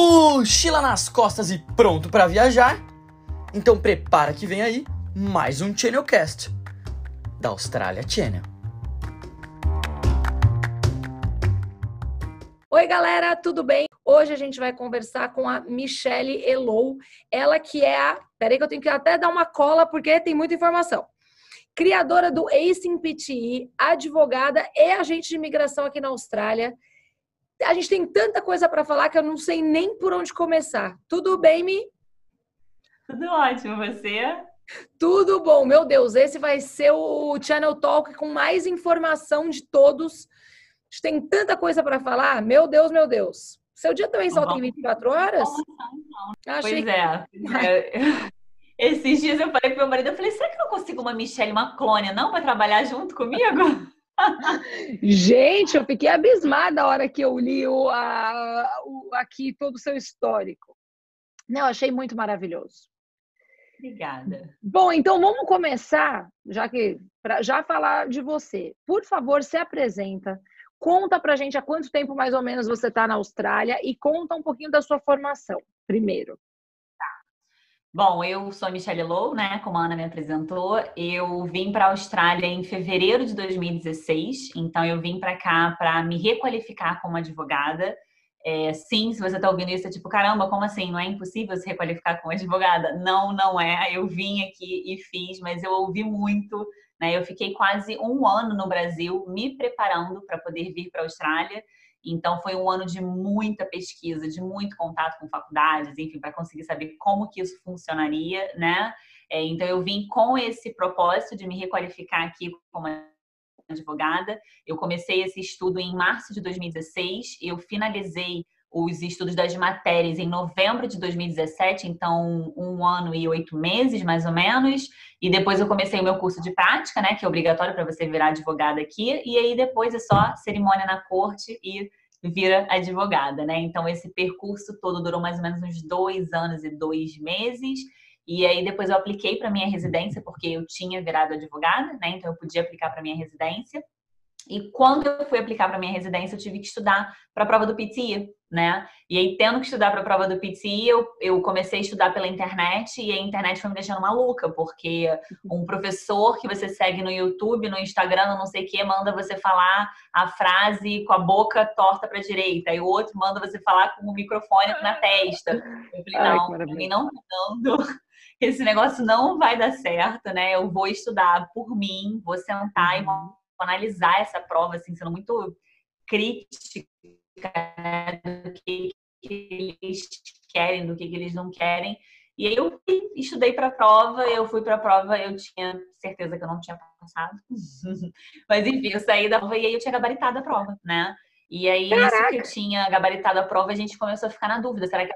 mochila nas costas e pronto para viajar? Então prepara que vem aí mais um Channelcast da Austrália Channel. Oi, galera, tudo bem? Hoje a gente vai conversar com a Michelle Elou, ela que é a. Peraí, que eu tenho que até dar uma cola porque tem muita informação. Criadora do Acing PTI, advogada e agente de imigração aqui na Austrália. A gente tem tanta coisa para falar que eu não sei nem por onde começar. Tudo bem, Mi? Tudo ótimo, você? Tudo bom, meu Deus. Esse vai ser o Channel Talk com mais informação de todos. A gente tem tanta coisa para falar. Meu Deus, meu Deus. Seu dia também só tem 24 horas? Não, Achei pois é. Esses dias eu falei pro meu marido, eu falei, será que eu não consigo uma Michelle, uma clone, não, para trabalhar junto comigo? Gente, eu fiquei abismada a hora que eu li o, a, o, aqui todo o seu histórico. Não, achei muito maravilhoso. Obrigada. Bom, então vamos começar, já que para já falar de você. Por favor, se apresenta. Conta pra gente há quanto tempo mais ou menos você está na Austrália e conta um pouquinho da sua formação, primeiro. Bom, eu sou a Michelle Low, né? Como a Ana me apresentou. Eu vim para a Austrália em fevereiro de 2016, então eu vim para cá para me requalificar como advogada. É, sim, se você está ouvindo isso, é tipo, caramba, como assim? Não é impossível se requalificar como advogada? Não, não é. Eu vim aqui e fiz, mas eu ouvi muito. Né? Eu fiquei quase um ano no Brasil me preparando para poder vir para a Austrália. Então foi um ano de muita pesquisa, de muito contato com faculdades, enfim, para conseguir saber como que isso funcionaria, né? É, então eu vim com esse propósito de me requalificar aqui como advogada. Eu comecei esse estudo em março de 2016, eu finalizei os estudos das matérias em novembro de 2017, então um ano e oito meses, mais ou menos. E depois eu comecei o meu curso de prática, né, que é obrigatório para você virar advogada aqui. E aí depois é só cerimônia na corte e vira advogada, né? Então esse percurso todo durou mais ou menos uns dois anos e dois meses. E aí depois eu apliquei para minha residência porque eu tinha virado advogada, né? Então eu podia aplicar para minha residência. E quando eu fui aplicar para minha residência, eu tive que estudar para a prova do PTI, né? E aí, tendo que estudar para a prova do PTI, eu, eu comecei a estudar pela internet e a internet foi me deixando maluca, porque um professor que você segue no YouTube, no Instagram, não sei o que, manda você falar a frase com a boca torta para a direita, e o outro manda você falar com o microfone na testa. Eu falei, Ai, não, mim não tá dando. Esse negócio não vai dar certo, né? Eu vou estudar por mim, vou sentar e vou uhum analisar essa prova, assim, sendo muito crítica né, do que, que, eles querem, do que, que eles não querem. E aí eu estudei para a prova, eu fui para a prova, eu tinha certeza que eu não tinha passado. Mas enfim, eu saí da prova e aí eu tinha gabaritado a prova, né? E aí, Caraca. isso que eu tinha gabaritado a prova, a gente começou a ficar na dúvida. Será que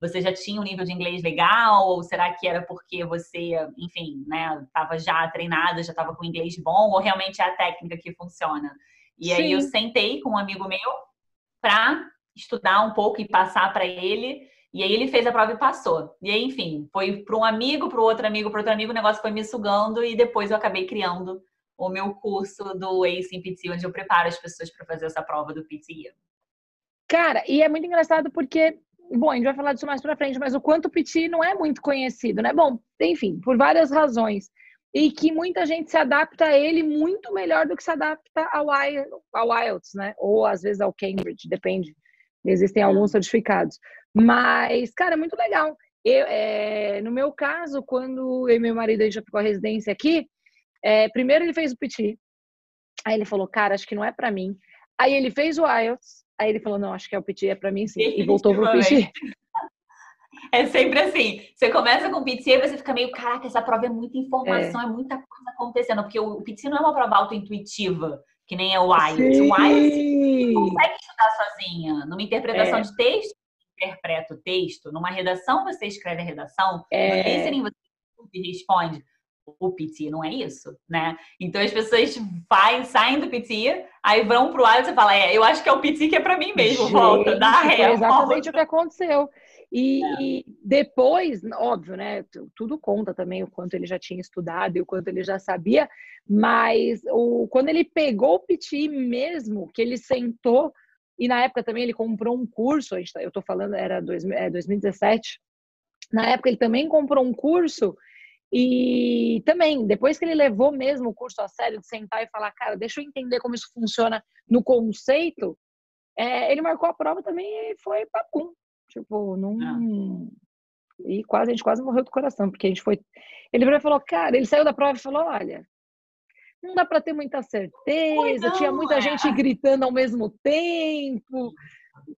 você já tinha um nível de inglês legal? Ou será que era porque você, enfim, né, estava já treinada, já estava com inglês bom? Ou realmente é a técnica que funciona? E Sim. aí eu sentei com um amigo meu para estudar um pouco e passar para ele. E aí ele fez a prova e passou. E aí, enfim, foi para um amigo, para outro amigo, para outro amigo, o negócio foi me sugando e depois eu acabei criando o meu curso do ACE em PT, onde eu preparo as pessoas para fazer essa prova do PT. Cara, e é muito engraçado porque, bom, a gente vai falar disso mais para frente, mas o quanto o PT não é muito conhecido, né? Bom, enfim, por várias razões. E que muita gente se adapta a ele muito melhor do que se adapta ao, ao IELTS, né? Ou às vezes ao Cambridge, depende. Existem é. alguns certificados. Mas, cara, é muito legal. Eu, é, no meu caso, quando eu e meu marido a gente já ficou a residência aqui, é, primeiro ele fez o PT. Aí ele falou, cara, acho que não é para mim. Aí ele fez o IELTS. Aí ele falou, não, acho que é o PT, é para mim sim. E voltou pro PT. É sempre assim. Você começa com o PT e você fica meio, caraca, essa prova é muita informação, é, é muita coisa acontecendo. Porque o, PT não é uma prova auto-intuitiva, que nem é o IELTS. O IELTS consegue estudar sozinha. Numa interpretação é. de texto, você interpreta o texto. Numa redação, você escreve a redação. É. No listening, você responde o PT, não é isso, né? Então as pessoas vai, saem do PT, aí vão pro lado e você fala, é, eu acho que é o PT que é para mim mesmo, Gente, volta, dá ré. É exatamente volta. o que aconteceu. E, é. e, depois, óbvio, né? Tudo conta também o quanto ele já tinha estudado e o quanto ele já sabia, mas o, quando ele pegou o PT mesmo, que ele sentou E na época também ele comprou um curso, tá, eu estou falando, era dois, é, 2017. Na época ele também comprou um curso e também, depois que ele levou mesmo o curso a sério, de sentar e falar, cara, deixa eu entender como isso funciona no conceito, é, ele marcou a prova também e foi papum. Tipo, não. Ah. E quase, a gente quase morreu do coração, porque a gente foi. Ele falou, cara, ele saiu da prova e falou: olha, não dá para ter muita certeza, não, tinha muita é. gente gritando ao mesmo tempo.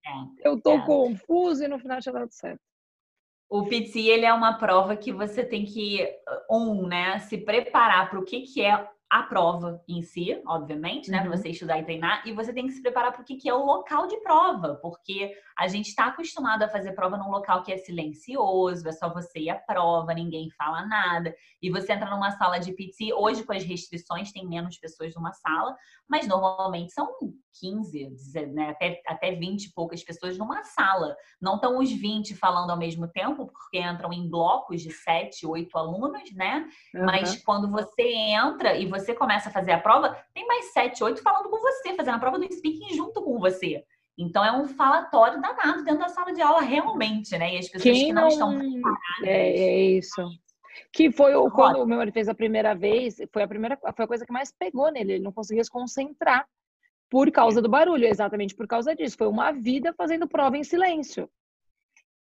É, eu tô é. confuso e no final tinha dado certo. O PT ele é uma prova que você tem que um, né, se preparar para o que que é a prova em si, obviamente, né? Uhum. Para você estudar e treinar, e você tem que se preparar para o que, que é o local de prova, porque a gente está acostumado a fazer prova num local que é silencioso, é só você e a prova, ninguém fala nada. E você entra numa sala de PT, hoje com as restrições tem menos pessoas numa sala, mas normalmente são 15, né, até, até 20 e poucas pessoas numa sala. Não estão os 20 falando ao mesmo tempo, porque entram em blocos de 7, 8 alunos, né? Uhum. Mas quando você entra e você começa a fazer a prova, tem mais 7, 8 falando com você, fazendo a prova do speaking junto com você. Então é um falatório danado dentro da sala de aula, realmente, né? E as pessoas Quem que não, não estão preparadas. É, é isso. Que foi o, quando o meu marido fez a primeira vez, foi a primeira, foi a coisa que mais pegou nele. Ele não conseguia se concentrar por causa do barulho, exatamente por causa disso. Foi uma vida fazendo prova em silêncio.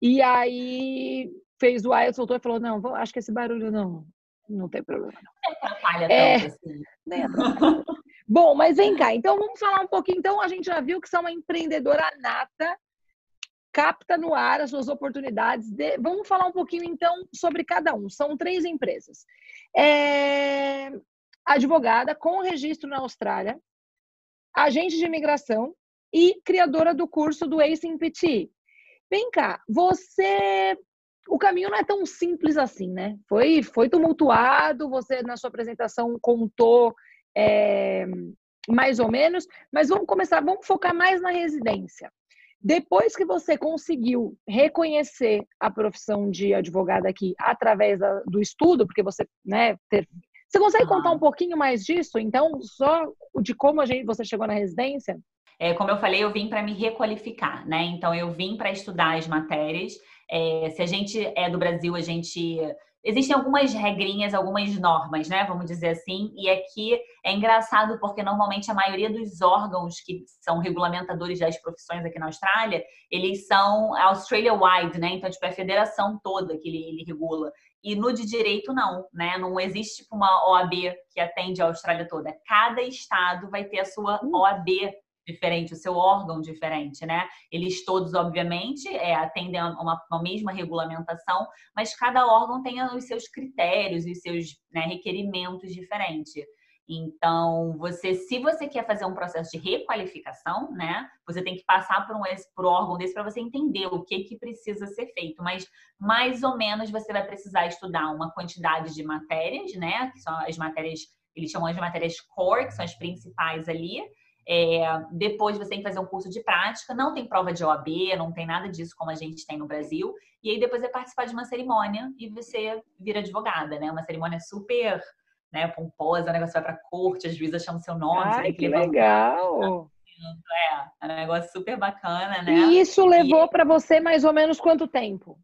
E aí fez o IELTS, soltou e falou: Não, acho que esse barulho não, não tem problema. Não atrapalha é, tanto assim. Atrapalha. Bom, mas vem cá. Então vamos falar um pouquinho. Então a gente já viu que você é uma empreendedora nata, capta no ar as suas oportunidades. De... Vamos falar um pouquinho então sobre cada um. São três empresas. É... Advogada com registro na Austrália, agente de imigração e criadora do curso do Ace PT. Vem cá, você o caminho não é tão simples assim, né? Foi, foi tumultuado, você na sua apresentação contou é, mais ou menos, mas vamos começar, vamos focar mais na residência. Depois que você conseguiu reconhecer a profissão de advogada aqui através do estudo, porque você, né, ter, você consegue contar um pouquinho mais disso? Então, só de como a gente, você chegou na residência? É, como eu falei, eu vim para me requalificar, né? Então, eu vim para estudar as matérias. É, se a gente é do Brasil, a gente existem algumas regrinhas, algumas normas, né? Vamos dizer assim. E aqui é engraçado porque normalmente a maioria dos órgãos que são regulamentadores das profissões aqui na Austrália, eles são Australia-wide, né? Então, tipo, é a federação toda que ele, ele regula. E no de direito, não, né? Não existe tipo, uma OAB que atende a Austrália toda. Cada estado vai ter a sua hum. OAB diferente, o seu órgão diferente, né? Eles todos, obviamente, é, atendem a uma, uma, mesma regulamentação, mas cada órgão tem os seus critérios os seus né, requerimentos diferentes. Então, você, se você quer fazer um processo de requalificação, né, você tem que passar por um por órgão desse para você entender o que que precisa ser feito. Mas mais ou menos você vai precisar estudar uma quantidade de matérias, né, que são as matérias eles chamam de matérias core, que são as principais ali, é, depois você tem que fazer um curso de prática, não tem prova de OAB, não tem nada disso como a gente tem no Brasil. E aí depois é participar de uma cerimônia e você vira advogada, né? Uma cerimônia super né, pomposa, o negócio vai pra corte, as juízas chamam seu nome. Ai, que legal! É, é um negócio super bacana, né? E isso levou e... para você mais ou menos quanto tempo?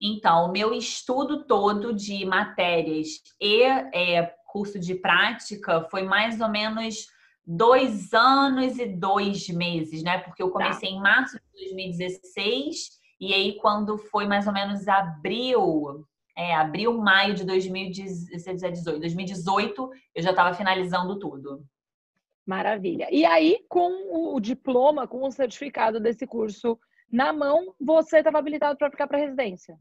Então, o meu estudo todo de matérias e é, curso de prática foi mais ou menos dois anos e dois meses, né? Porque eu comecei tá. em março de 2016 e aí quando foi mais ou menos abril, é, abril, maio de 2018, 2018 eu já estava finalizando tudo. Maravilha. E aí, com o diploma, com o certificado desse curso na mão, você estava habilitado para aplicar para residência?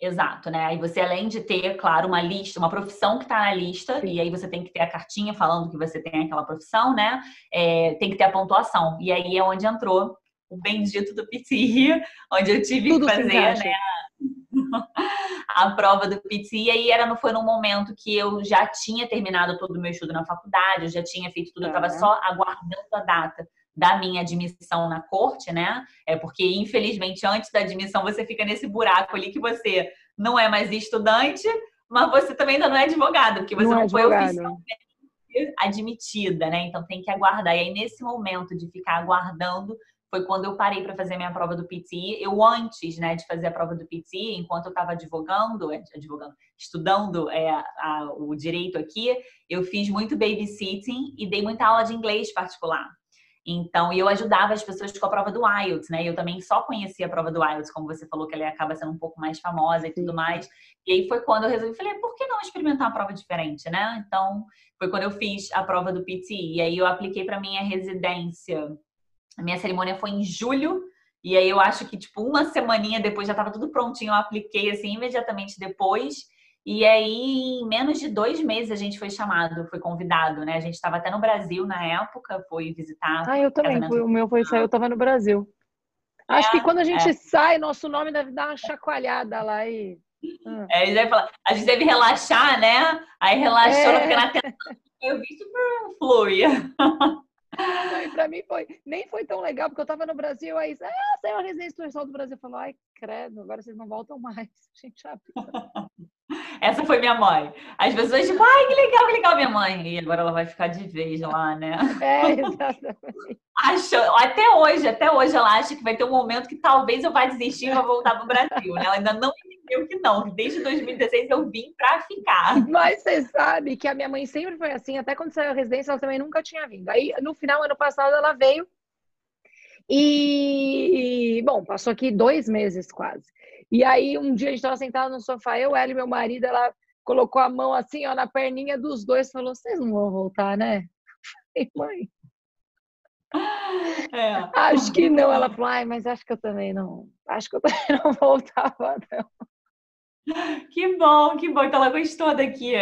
Exato, né? Aí você, além de ter, claro, uma lista, uma profissão que está na lista, Sim. e aí você tem que ter a cartinha falando que você tem aquela profissão, né? É, tem que ter a pontuação. E aí é onde entrou o bendito do PT, onde eu tive Tudo que fazer, né? a prova do PT, e aí era, foi num momento que eu já tinha terminado todo o meu estudo na faculdade, eu já tinha feito tudo, eu estava só aguardando a data da minha admissão na corte, né? É porque, infelizmente, antes da admissão, você fica nesse buraco ali que você não é mais estudante, mas você também ainda não é advogado, porque você não, não é foi oficialmente admitida, né? Então tem que aguardar. E aí, nesse momento de ficar aguardando, foi quando eu parei para fazer minha prova do PT. Eu, antes né, de fazer a prova do PT, enquanto eu estava advogando, é, advogando, estudando é, a, o direito aqui, eu fiz muito babysitting e dei muita aula de inglês particular. Então, eu ajudava as pessoas com a prova do IELTS, né? Eu também só conhecia a prova do IELTS, como você falou, que ela acaba sendo um pouco mais famosa e tudo mais. E aí foi quando eu resolvi, falei, por que não experimentar uma prova diferente, né? Então, foi quando eu fiz a prova do PT. E aí eu apliquei para minha residência. A minha cerimônia foi em julho. E aí eu acho que, tipo, uma semaninha depois já estava tudo prontinho. Eu apliquei, assim, imediatamente depois. E aí, em menos de dois meses, a gente foi chamado, foi convidado, né? A gente estava até no Brasil na época, foi visitar. Ah, eu também. Foi, o meu foi sair, eu estava no Brasil. Acho é, que quando a gente é. sai, nosso nome deve dar uma chacoalhada lá e. Ah. É, a, gente deve falar, a gente deve relaxar, né? Aí relaxou, é. fica na tela. Eu vi super flui. e pra mim foi, nem foi tão legal, porque eu tava no Brasil, aí, ah, saiu a residência do pessoal do Brasil, falou, ai, credo, agora vocês não voltam mais. A gente já Essa foi minha mãe. As pessoas, tipo, ai, que legal, que legal, minha mãe. E agora ela vai ficar de vez lá, né? É, exatamente. Acho, até hoje, até hoje ela acha que vai ter um momento que talvez eu vá desistir e vou voltar pro Brasil, né? Ela ainda não entendeu que não, desde 2016 eu vim pra ficar. Mas você sabe que a minha mãe sempre foi assim, até quando saiu a residência, ela também nunca tinha vindo. Aí, no final, ano passado, ela veio e, bom, passou aqui dois meses quase. E aí, um dia a gente estava sentado no sofá, eu, ela e meu marido, ela colocou a mão assim, ó, na perninha dos dois, falou: Vocês não vão voltar, né? Falei, mãe. É. Acho que não. Ela falou, ai, mas acho que eu também não. Acho que eu também não voltava, não. Que bom, que bom. Então ela gostou daqui.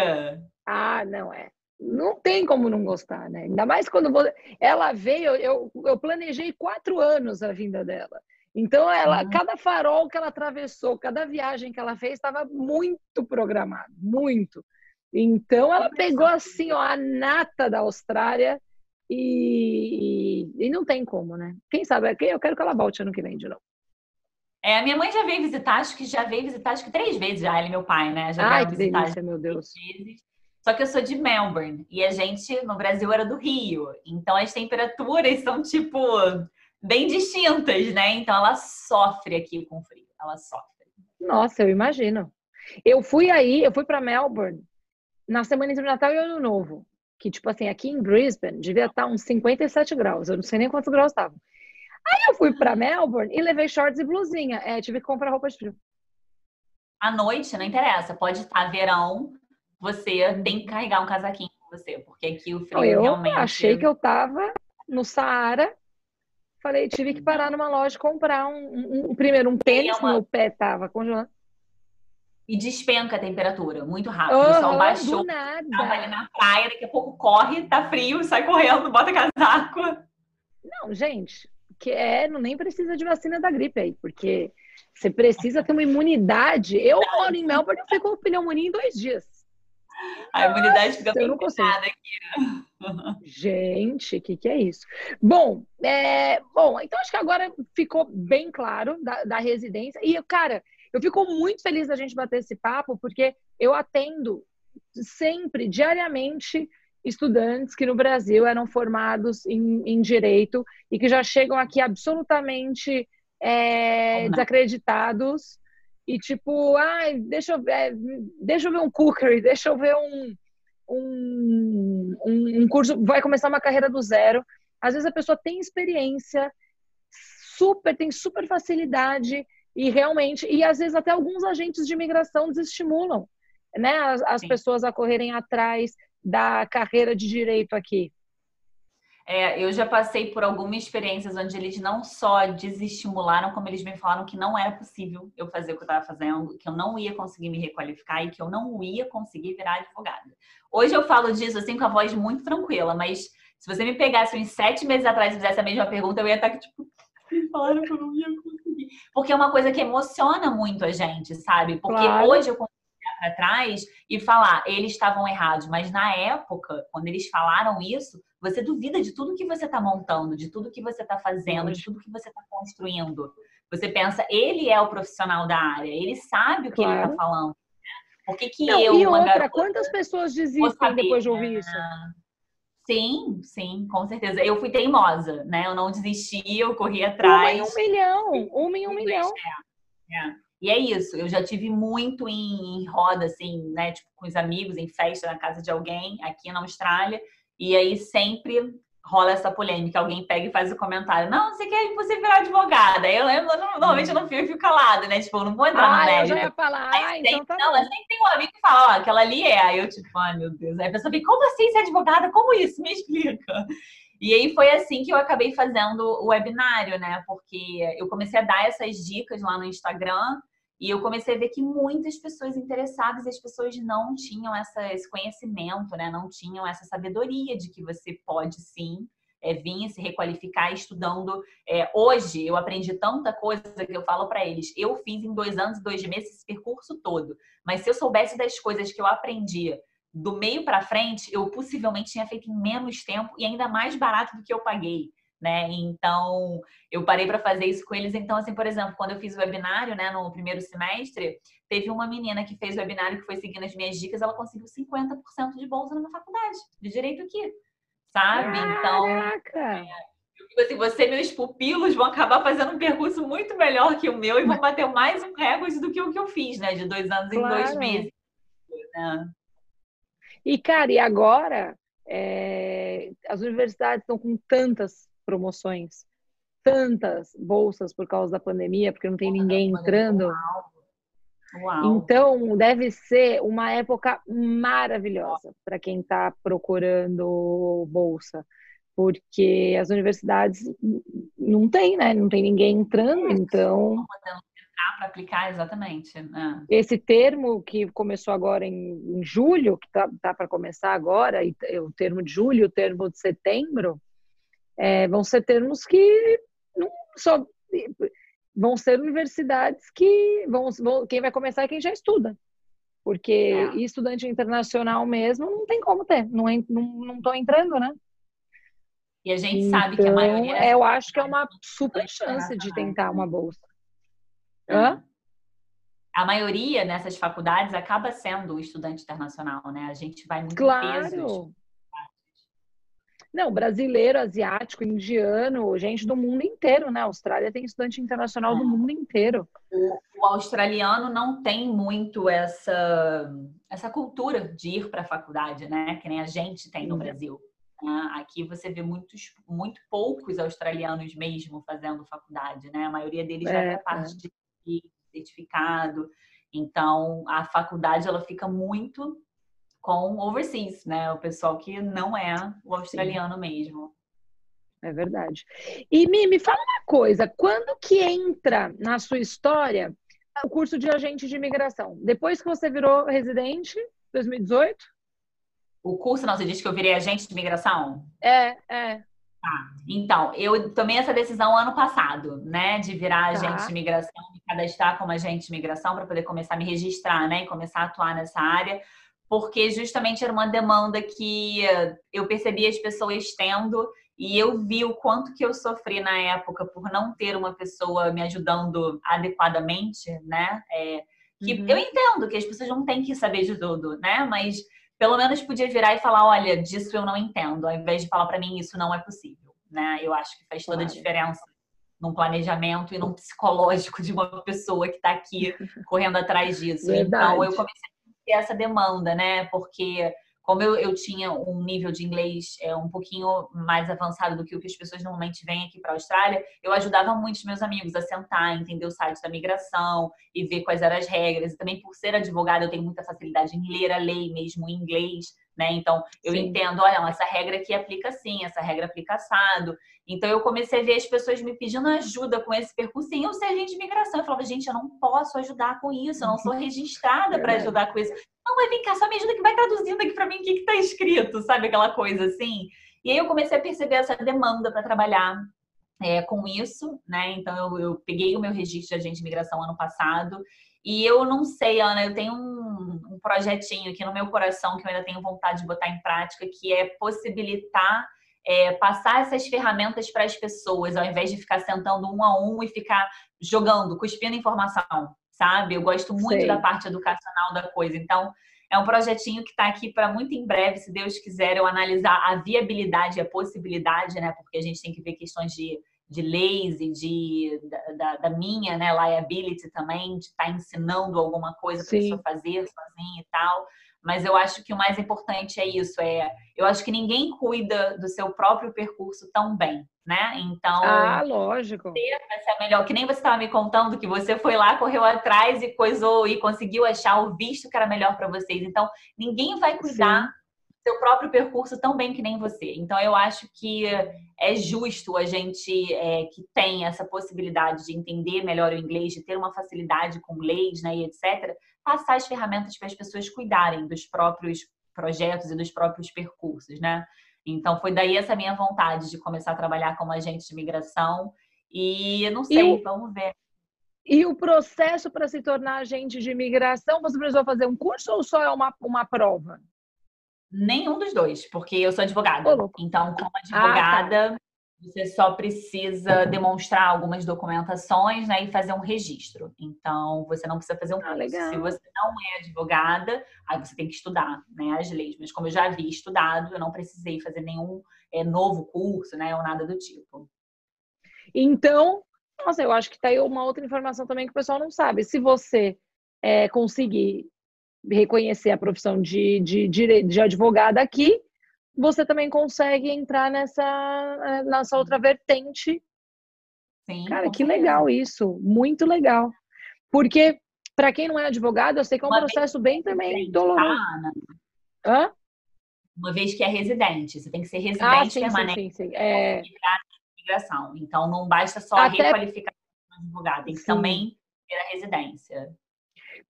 Ah, não é. Não tem como não gostar, né? Ainda mais quando vou... ela veio, eu, eu planejei quatro anos a vinda dela. Então, ela, uhum. cada farol que ela atravessou, cada viagem que ela fez, estava muito programado, muito. Então, ela pegou assim, ó, a nata da Austrália e, e, não tem como, né? Quem sabe? Eu quero que ela volte ano que vem de novo. É, a minha mãe já veio visitar, acho que já veio visitar, acho que três vezes já, ele e meu pai, né? Já Ai, que delícia, meu Deus. Vezes. Só que eu sou de Melbourne e a gente no Brasil era do Rio. Então as temperaturas são tipo bem distintas, né? Então ela sofre aqui com frio, ela sofre. Nossa, eu imagino. Eu fui aí, eu fui para Melbourne na semana entre Natal e Ano Novo, que tipo assim, aqui em Brisbane devia estar uns 57 graus, eu não sei nem quantos graus estavam. Aí eu fui para Melbourne e levei shorts e blusinha. É, tive que comprar roupa de frio. À noite, não interessa, pode estar verão, você tem que carregar um casaquinho com você, porque aqui o frio eu realmente. Eu achei que eu tava no Saara Falei, tive que parar numa loja comprar um, um, um primeiro um tênis, uma... meu pé tava congelando. E despenca a temperatura muito rápido. Oh, o sol baixou. Tava ali na praia, daqui a pouco corre, tá frio, sai correndo, bota casaco. Não, gente, que é, não nem precisa de vacina da gripe aí, porque você precisa ter uma imunidade. Eu moro em Melbourne, eu fico com pneumonia em dois dias. A imunidade fica bem aqui. Gente, o que, que é isso? Bom, é, bom, então acho que agora ficou bem claro da, da residência. E, cara, eu fico muito feliz da gente bater esse papo, porque eu atendo sempre, diariamente, estudantes que no Brasil eram formados em, em direito e que já chegam aqui absolutamente é, desacreditados e tipo, ai, deixa eu, é, deixa eu ver um cookery, deixa eu ver um, um, um, um curso, vai começar uma carreira do zero. Às vezes a pessoa tem experiência, super, tem super facilidade e realmente, e às vezes até alguns agentes de imigração desestimulam né, as, as pessoas a correrem atrás da carreira de direito aqui. É, eu já passei por algumas experiências onde eles não só desestimularam, como eles me falaram que não era possível eu fazer o que eu estava fazendo, que eu não ia conseguir me requalificar e que eu não ia conseguir virar advogada. Hoje eu falo disso assim com a voz muito tranquila, mas se você me pegasse uns sete meses atrás e fizesse a mesma pergunta, eu ia estar tipo, me falaram que eu não ia conseguir. Porque é uma coisa que emociona muito a gente, sabe? Porque claro. hoje eu consigo olhar para trás e falar, eles estavam errados, mas na época, quando eles falaram isso, você duvida de tudo que você está montando, de tudo que você está fazendo, de tudo que você está construindo. Você pensa, ele é o profissional da área, ele sabe o que claro. ele está falando. Por que, que Não, eu, e outra, quantas pessoas desistem depois de ouvir isso? Sim, sim, com certeza. Eu fui teimosa, né? Eu não desisti, eu corri atrás. Uma em um milhão, uma em um milhão. É, é. E é isso, eu já tive muito em, em, roda, assim, né? Tipo, com os amigos, em festa na casa de alguém aqui na Austrália. E aí sempre rola essa polêmica, alguém pega e faz o comentário, não, você quer você virar advogada. Eu, eu, normalmente eu não fico, eu fico calada, né? Tipo, eu não vou entrar ah, no mérito. Eu já ia falar, ah, então tá Não, eu sempre tenho um amigo que fala, ó, aquela ali é. Aí eu, tipo, ai meu Deus. Aí a pessoa fica, como assim ser advogada? Como isso? Me explica. E aí foi assim que eu acabei fazendo o webinário, né? Porque eu comecei a dar essas dicas lá no Instagram e eu comecei a ver que muitas pessoas interessadas, as pessoas não tinham essa, esse conhecimento, né? Não tinham essa sabedoria de que você pode sim é, vir se requalificar estudando. É, hoje eu aprendi tanta coisa que eu falo para eles. Eu fiz em dois anos e dois meses esse percurso todo. Mas se eu soubesse das coisas que eu aprendi do meio para frente, eu possivelmente tinha feito em menos tempo e ainda mais barato do que eu paguei né? Então, eu parei para fazer isso com eles. Então, assim, por exemplo, quando eu fiz o webinário, né, no primeiro semestre, teve uma menina que fez o webinário que foi seguindo as minhas dicas, ela conseguiu 50% de bolsa na faculdade, de direito aqui, sabe? Então, Caraca. então, assim, você meus pupilos vão acabar fazendo um percurso muito melhor que o meu e vão bater mais um recorde do que o que eu fiz, né? De dois anos claro. em dois meses. Né? E, cara, e agora é, as universidades estão com tantas promoções, tantas bolsas por causa da pandemia, porque não tem ninguém entrando. Uau. Então, deve ser uma época maravilhosa para quem está procurando bolsa, porque as universidades não tem, né? Não tem ninguém entrando, então. para aplicar exatamente. É. Esse termo que começou agora em, em julho, que tá, tá para começar agora, e, o termo de julho, o termo de setembro, é, vão ser termos que não só vão ser universidades que vão, vão quem vai começar é quem já estuda porque é. estudante internacional mesmo não tem como ter não não não entrando né e a gente então, sabe que a então, maioria eu acho que é uma super chance de tentar uma bolsa é. Hã? a maioria nessas faculdades acaba sendo estudante internacional né a gente vai muito claro. peso não, brasileiro, asiático, indiano, gente do mundo inteiro, né? A Austrália tem estudante internacional do é. mundo inteiro. O, o, australiano não tem muito essa, essa cultura de ir para a faculdade, né? Que nem a gente tem no Brasil. Né? Aqui você vê muitos, muito poucos australianos mesmo fazendo faculdade, né? A maioria deles já é, é parte é. de certificado. Então, a faculdade ela fica muito com overseas, né? O pessoal que não é o australiano Sim. mesmo. É verdade. E me, me fala uma coisa, quando que entra na sua história o curso de agente de imigração? Depois que você virou residente, 2018? O curso, não, você disse que eu virei agente de imigração? É, é. Tá. Então, eu tomei essa decisão ano passado, né, de virar tá. agente de imigração, me cadastrar como agente de imigração para poder começar a me registrar, né, e começar a atuar nessa área porque justamente era uma demanda que eu percebia as pessoas tendo e eu vi o quanto que eu sofri na época por não ter uma pessoa me ajudando adequadamente, né? É, que uhum. eu entendo que as pessoas não têm que saber de tudo, né? Mas pelo menos podia virar e falar, olha, disso eu não entendo, ao invés de falar para mim isso não é possível, né? Eu acho que faz toda a diferença num planejamento e num psicológico de uma pessoa que está aqui correndo atrás disso. Verdade. Então eu comecei essa demanda, né? Porque como eu, eu tinha um nível de inglês é, um pouquinho mais avançado do que o que as pessoas normalmente vêm aqui para a Austrália, eu ajudava muito os meus amigos a sentar, entender o site da migração e ver quais eram as regras. E também por ser advogada, eu tenho muita facilidade em ler a lei mesmo em inglês, né? Então, eu Sim. entendo, olha, essa regra aqui aplica assim, essa regra aplica assado. Então, eu comecei a ver as pessoas me pedindo ajuda com esse percurso sem eu ser agente de migração. Eu falava, gente, eu não posso ajudar com isso, eu não sou registrada para ajudar com isso. Não, mas vem cá, só me ajuda que vai traduzindo aqui para mim o que está escrito, sabe? Aquela coisa assim. E aí eu comecei a perceber essa demanda para trabalhar é, com isso, né? Então, eu, eu peguei o meu registro de agente de migração ano passado e eu não sei, Ana, eu tenho um, um, projetinho aqui no meu coração que eu ainda tenho vontade de botar em prática, que é possibilitar é, passar essas ferramentas para as pessoas, ao invés de ficar sentando um a um e ficar jogando, cuspindo informação, sabe? Eu gosto muito sei. da parte educacional da coisa. Então, é um projetinho que está aqui para muito em breve, se Deus quiser, eu analisar a viabilidade e a possibilidade, né? Porque a gente tem que ver questões de, de leis e de, da, da minha né, liability também, de estar tá ensinando alguma coisa para a pessoa fazer sozinha e tal. Mas eu acho que o mais importante é isso, é eu acho que ninguém cuida do seu próprio percurso tão bem, né? Então, ah, lógico. Vai ser melhor, que nem você estava me contando que você foi lá, correu atrás e coisou e conseguiu achar o visto que era melhor para vocês. Então, ninguém vai cuidar Sim. Seu próprio percurso tão bem que nem você. Então, eu acho que é justo a gente é, que tem essa possibilidade de entender melhor o inglês, de ter uma facilidade com leis, né, e etc passar as ferramentas para as pessoas cuidarem dos próprios projetos e dos próprios percursos, né? Então foi daí essa minha vontade de começar a trabalhar como agente de migração e não sei, o, vamos ver. E o processo para se tornar agente de imigração, você precisou fazer um curso ou só é uma, uma prova? Nenhum dos dois, porque eu sou advogada. Então, como advogada, ah, tá. Você só precisa demonstrar algumas documentações né, e fazer um registro. Então, você não precisa fazer um ah, curso. Ah, Se você não é advogada, aí você tem que estudar né, as leis. Mas como eu já havia estudado, eu não precisei fazer nenhum é, novo curso, né? Ou nada do tipo. Então, nossa, eu acho que tá aí uma outra informação também que o pessoal não sabe. Se você é, conseguir reconhecer a profissão de, de, de, de advogada aqui, você também consegue entrar nessa, eh, nessa outra vertente. Sim, Cara, que legal isso, muito legal. Porque, para quem não é advogado, eu sei que é um Uma processo bem também doloroso. Tá, Hã? Uma vez que é residente, você tem que ser ah, residente ah, sim, permanente sim, sim, sim. É... Então, não basta só Até... requalificar advogado, tem que também ter a residência.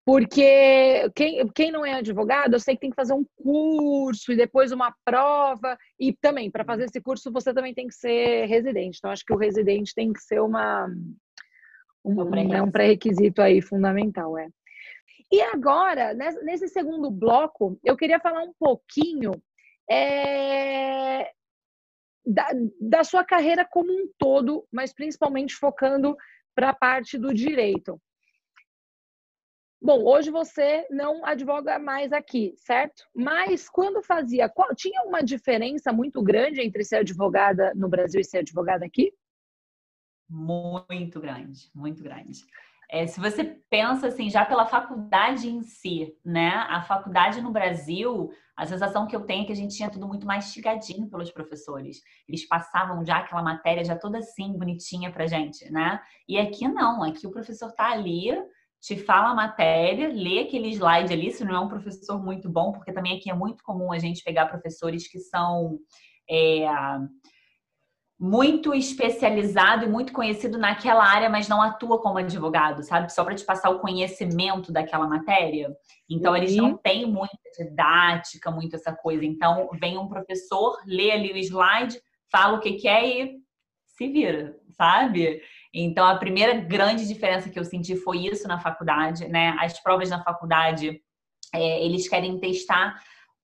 Porque quem, quem não é advogado, eu sei que tem que fazer um curso e depois uma prova. E também, para fazer esse curso, você também tem que ser residente. Então, acho que o residente tem que ser uma, um, um, um pré-requisito aí fundamental. É. E agora, nesse segundo bloco, eu queria falar um pouquinho é, da, da sua carreira como um todo, mas principalmente focando para a parte do direito. Bom, hoje você não advoga mais aqui, certo? Mas quando fazia, qual, tinha uma diferença muito grande entre ser advogada no Brasil e ser advogada aqui? Muito grande, muito grande. É, se você pensa assim, já pela faculdade em si, né? A faculdade no Brasil, a sensação que eu tenho é que a gente tinha tudo muito mastigadinho pelos professores. Eles passavam já aquela matéria já toda assim, bonitinha pra gente, né? E aqui não, aqui o professor tá ali te fala a matéria, lê aquele slide ali, se não é um professor muito bom, porque também aqui é muito comum a gente pegar professores que são é, muito especializado e muito conhecido naquela área, mas não atua como advogado, sabe? Só para te passar o conhecimento daquela matéria. Então, uhum. eles não têm muita didática, muito essa coisa. Então, vem um professor, lê ali o slide, fala o que quer e se vira, sabe? Então, a primeira grande diferença que eu senti foi isso na faculdade, né? As provas na faculdade, é, eles querem testar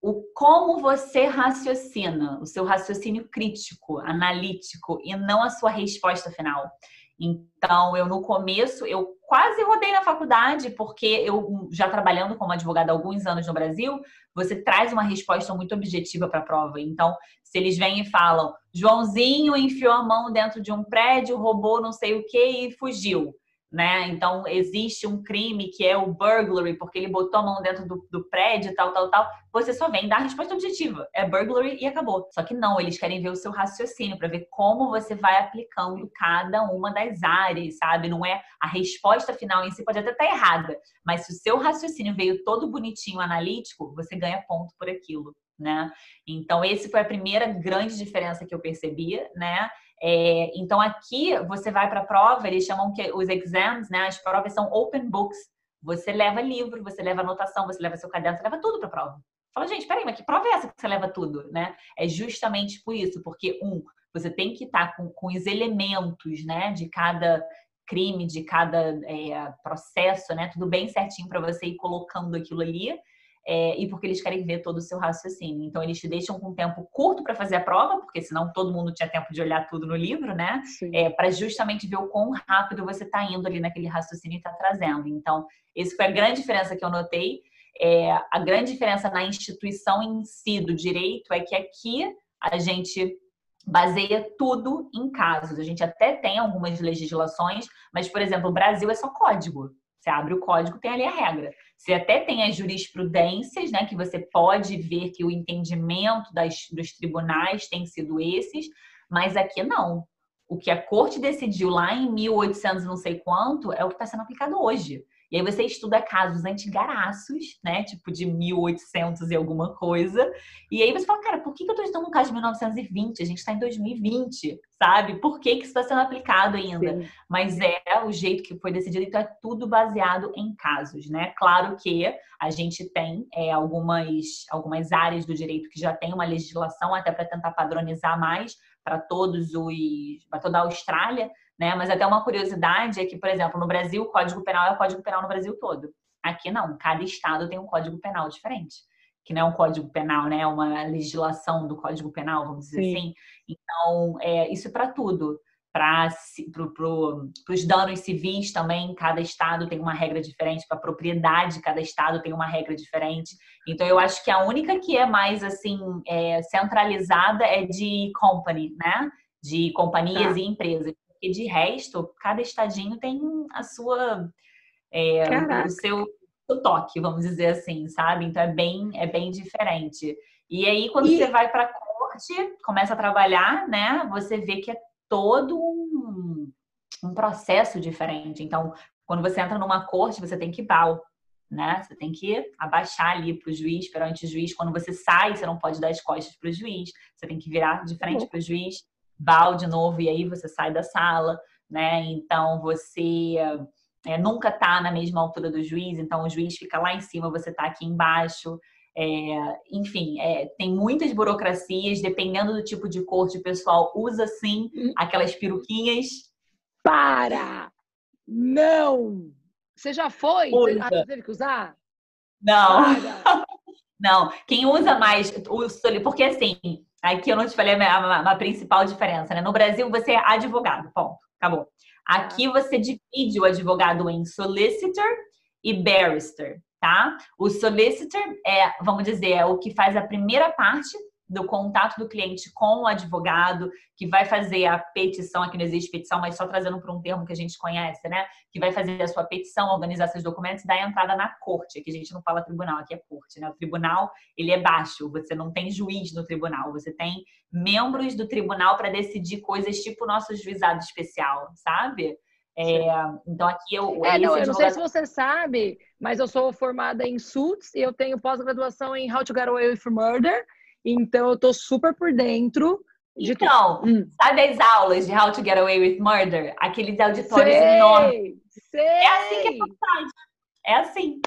o como você raciocina, o seu raciocínio crítico, analítico, e não a sua resposta final. Então, eu no começo, eu quase rodei na faculdade, porque eu já trabalhando como advogada há alguns anos no Brasil, você traz uma resposta muito objetiva para a prova. Então, se eles vêm e falam, Joãozinho enfiou a mão dentro de um prédio, roubou não sei o que e fugiu né? Então existe um crime que é o burglary, porque ele botou a mão dentro do, do prédio, tal, tal, tal. Você só vem dar a resposta objetiva. É burglary e acabou. Só que não, eles querem ver o seu raciocínio para ver como você vai aplicando cada uma das áreas, sabe? Não é a resposta final em si pode até estar errada, mas se o seu raciocínio veio todo bonitinho, analítico, você ganha ponto por aquilo. Né? Então, esse foi a primeira grande diferença que eu percebia, né? É, então aqui você vai para a prova, eles chamam que os exams, né? As provas são open books. Você leva livro, você leva anotação, você leva seu caderno, você leva tudo para a prova. Fala, gente, peraí, mas que prova é essa que você leva tudo, né? É justamente por isso, porque um, você tem que estar tá com, com os elementos, né, de cada crime, de cada é, processo, né? Tudo bem certinho para você ir colocando aquilo ali é, e porque eles querem ver todo o seu raciocínio. Então, eles te deixam com tempo curto para fazer a prova, porque senão todo mundo tinha tempo de olhar tudo no livro, né? É, para justamente ver o quão rápido você está indo ali naquele raciocínio e está trazendo. Então, essa foi a grande diferença que eu notei. é, a grande diferença na instituição em si do direito é que aqui a gente baseia tudo em casos. A gente até tem algumas legislações, mas, por exemplo, o Brasil é só código. Você abre o código, tem ali a regra. Você até tem as jurisprudências, né, que você pode ver que o entendimento das, dos tribunais tem sido esses, mas aqui não. O que a corte decidiu lá em 1800 não sei quanto é o que está sendo aplicado hoje. E aí você estuda casos antigaraços, né? Tipo de 1800 e alguma coisa. E aí você fala, cara, por que eu tô estudando um caso de 1920? A gente está em 2020, sabe? Por que, que isso está sendo aplicado ainda? Sim. Mas é o jeito que foi decidido, então é tudo baseado em casos, né? Claro que a gente tem é, algumas, algumas áreas do direito que já tem uma legislação até para tentar padronizar mais para todos os. para toda a Austrália, né? Mas até uma curiosidade é que, por exemplo, no Brasil, o Código Penal é o Código Penal no Brasil todo. Aqui não, cada estado tem um Código Penal diferente. Que não é um Código Penal, né? É uma legislação do Código Penal, vamos dizer Sim. assim. Então, é, isso é para tudo. Para pro, pro, os danos civis também, cada estado tem uma regra diferente. Para a propriedade, cada estado tem uma regra diferente. Então, eu acho que a única que é mais assim é, centralizada é de company, né? De companhias tá. e empresas porque de resto, cada estadinho tem a sua. É, o seu, seu, toque, vamos dizer assim, sabe? Então é bem, é bem diferente. E aí, quando e... você vai para a corte, começa a trabalhar, né? Você vê que é todo um, um processo diferente. Então, quando você entra numa corte, você tem que bal, né? Você tem que abaixar ali para o juiz, perante o juiz. Quando você sai, você não pode dar as costas para o juiz. Você tem que virar de frente para o juiz bal de novo e aí você sai da sala, né? Então você é, nunca está na mesma altura do juiz, então o juiz fica lá em cima, você está aqui embaixo. É, enfim, é, tem muitas burocracias, dependendo do tipo de corte, o pessoal usa sim hum. aquelas peruquinhas. Para! Não! Você já foi? Você ah, teve que usar? Não. Não. Quem usa mais, porque assim, Aqui eu não te falei a, a, a, principal diferença, né? No Brasil você é advogado, ponto, acabou. Aqui você divide o advogado em solicitor e barrister, tá? O solicitor é, vamos dizer, é o que faz a primeira parte do contato do cliente com o advogado, que vai fazer a petição, aqui não existe petição, mas só trazendo para um termo que a gente conhece, né? Que vai fazer a sua petição, organizar seus documentos e dar a entrada na corte. Aqui a gente não fala tribunal, aqui é corte, né? O tribunal, ele é baixo, você não tem juiz no tribunal, você tem membros do tribunal para decidir coisas tipo o nosso juizado especial, sabe? É, então aqui eu. É, não, eu não sei se você sabe, mas eu sou formada em Suits e eu tenho pós-graduação em How to Get Away with Murder. Então eu tô super por dentro. De então, hum. sabe as aulas de How to Get Away with Murder? Aqueles auditórios sei, enormes. Sei. É assim que é faculdade. É assim.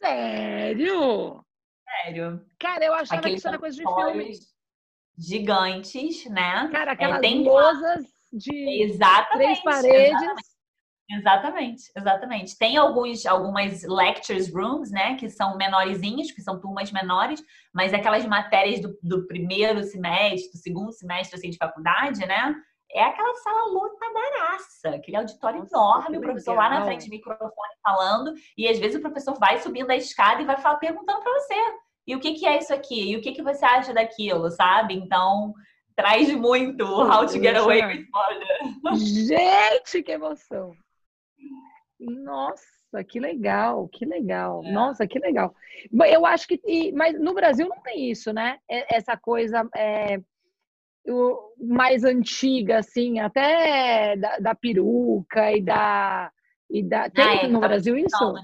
Sério? Sério. Cara, eu achava Aqueles que isso era coisa de filme. Gigantes, né? Cara, é, aquelas é, tem... lousas de exatamente, três paredes. Exatamente. Exatamente, exatamente. Tem alguns, algumas lectures rooms, né, que são menorzinhos, que são turmas menores, mas aquelas matérias do, do primeiro semestre, do segundo semestre assim, de faculdade, né, é aquela sala lotadaraça, aquele auditório Nossa, enorme, o professor legal. lá na frente do microfone falando, e às vezes o professor vai subindo a escada e vai falar, perguntando para você, e o que, que é isso aqui? E o que, que você acha daquilo, sabe? Então, traz muito How to Get Away with Murder. Gente, que emoção! Nossa, que legal, que legal. É. Nossa, que legal. Eu acho que. Mas no Brasil não tem isso, né? Essa coisa é, mais antiga, assim, até da, da peruca e da. E da... Tem ah, é, no Brasil isso? Né?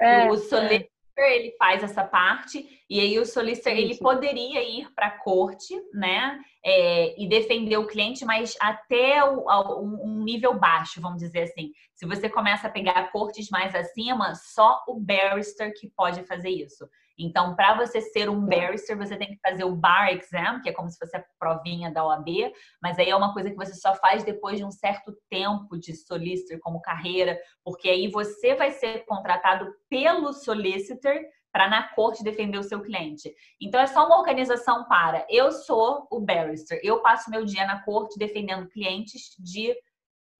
É, o solicitor, é. ele faz essa parte, e aí o solicitor, ele poderia ir para a corte, né? é, e defender o cliente, mas até o, um nível baixo, vamos dizer assim. Se você começa a pegar cortes mais acima, só o barrister que pode fazer isso. Então, para você ser um barrister, você tem que fazer o bar exam, que é como se fosse a provinha da OAB, mas aí é uma coisa que você só faz depois de um certo tempo de solicitor como carreira, porque aí você vai ser contratado pelo solicitor para na corte defender o seu cliente. Então é só uma organização para. Eu sou o barrister, eu passo meu dia na corte defendendo clientes de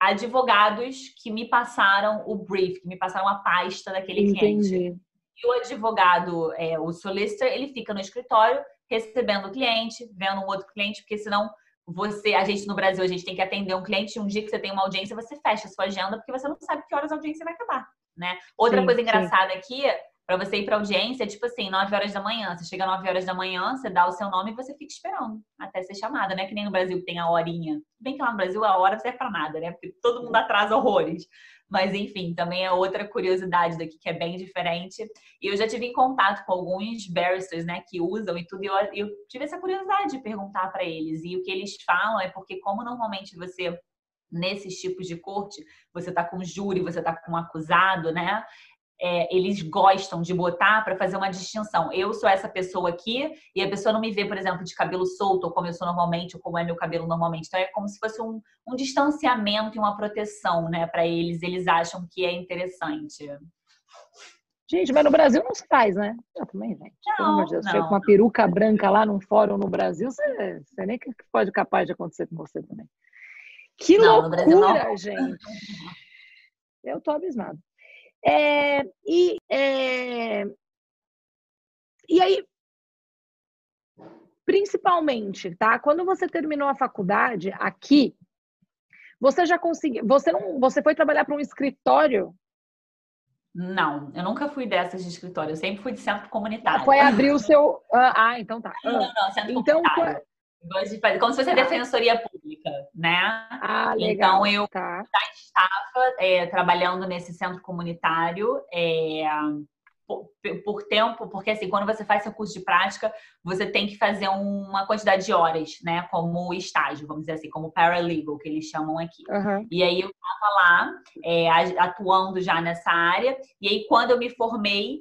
advogados que me passaram o brief, que me passaram a pasta daquele Entendi. cliente. E o advogado, é, o solicitor, ele fica no escritório recebendo o cliente, vendo um outro cliente, porque senão você, a gente no Brasil, a gente tem que atender um cliente, um dia que você tem uma audiência, você fecha a sua agenda, porque você não sabe que horas a audiência vai acabar, né? Outra sim, coisa engraçada sim. aqui, para você ir para audiência, tipo assim, 9 horas da manhã, você chega 9 horas da manhã, você dá o seu nome e você fica esperando até ser chamada, né? Que nem no Brasil que tem a horinha. Bem que lá no Brasil a hora não serve para nada, né? Porque todo mundo atrasa horrores. Mas, enfim, também é outra curiosidade daqui que é bem diferente. E eu já tive em contato com alguns barristers, né, que usam e tudo, e eu, eu tive essa curiosidade de perguntar para eles. E o que eles falam é porque, como normalmente você nesses tipos de corte, você está com júri, você está com um acusado, né? É, eles gostam de botar para fazer uma distinção. Eu sou essa pessoa aqui e a pessoa não me vê, por exemplo, de cabelo solto, ou como eu sou normalmente, ou como é meu cabelo normalmente. Então é como se fosse um, um distanciamento e uma proteção, né, para eles. Eles acham que é interessante. Gente, mas no Brasil não se faz, né? Eu também, gente. Não, Pelo amor de Deus, chega com uma peruca branca lá num fórum no Brasil, você, você nem que pode capaz de acontecer com você também. Que não, loucura, gente. Eu tô abismado. É, e, é, e aí, principalmente, tá? Quando você terminou a faculdade aqui, você já conseguiu. Você não, você foi trabalhar para um escritório? Não, eu nunca fui dessas de escritório. Eu sempre fui de centro comunitário. Foi abrir o seu. Ah, ah então tá. Não, não, centro então, comunitário. Como se fosse a defensoria pública, né? Ah, legal. Então eu tá. já estava é, trabalhando nesse centro comunitário é, por, por, tempo, porque assim, quando você faz seu curso de prática, você tem que fazer uma quantidade de horas, né? Como estágio, vamos dizer assim, como paralegal, que eles chamam aqui. Uhum. E aí eu estava lá, é, atuando já nessa área, e aí quando eu me formei,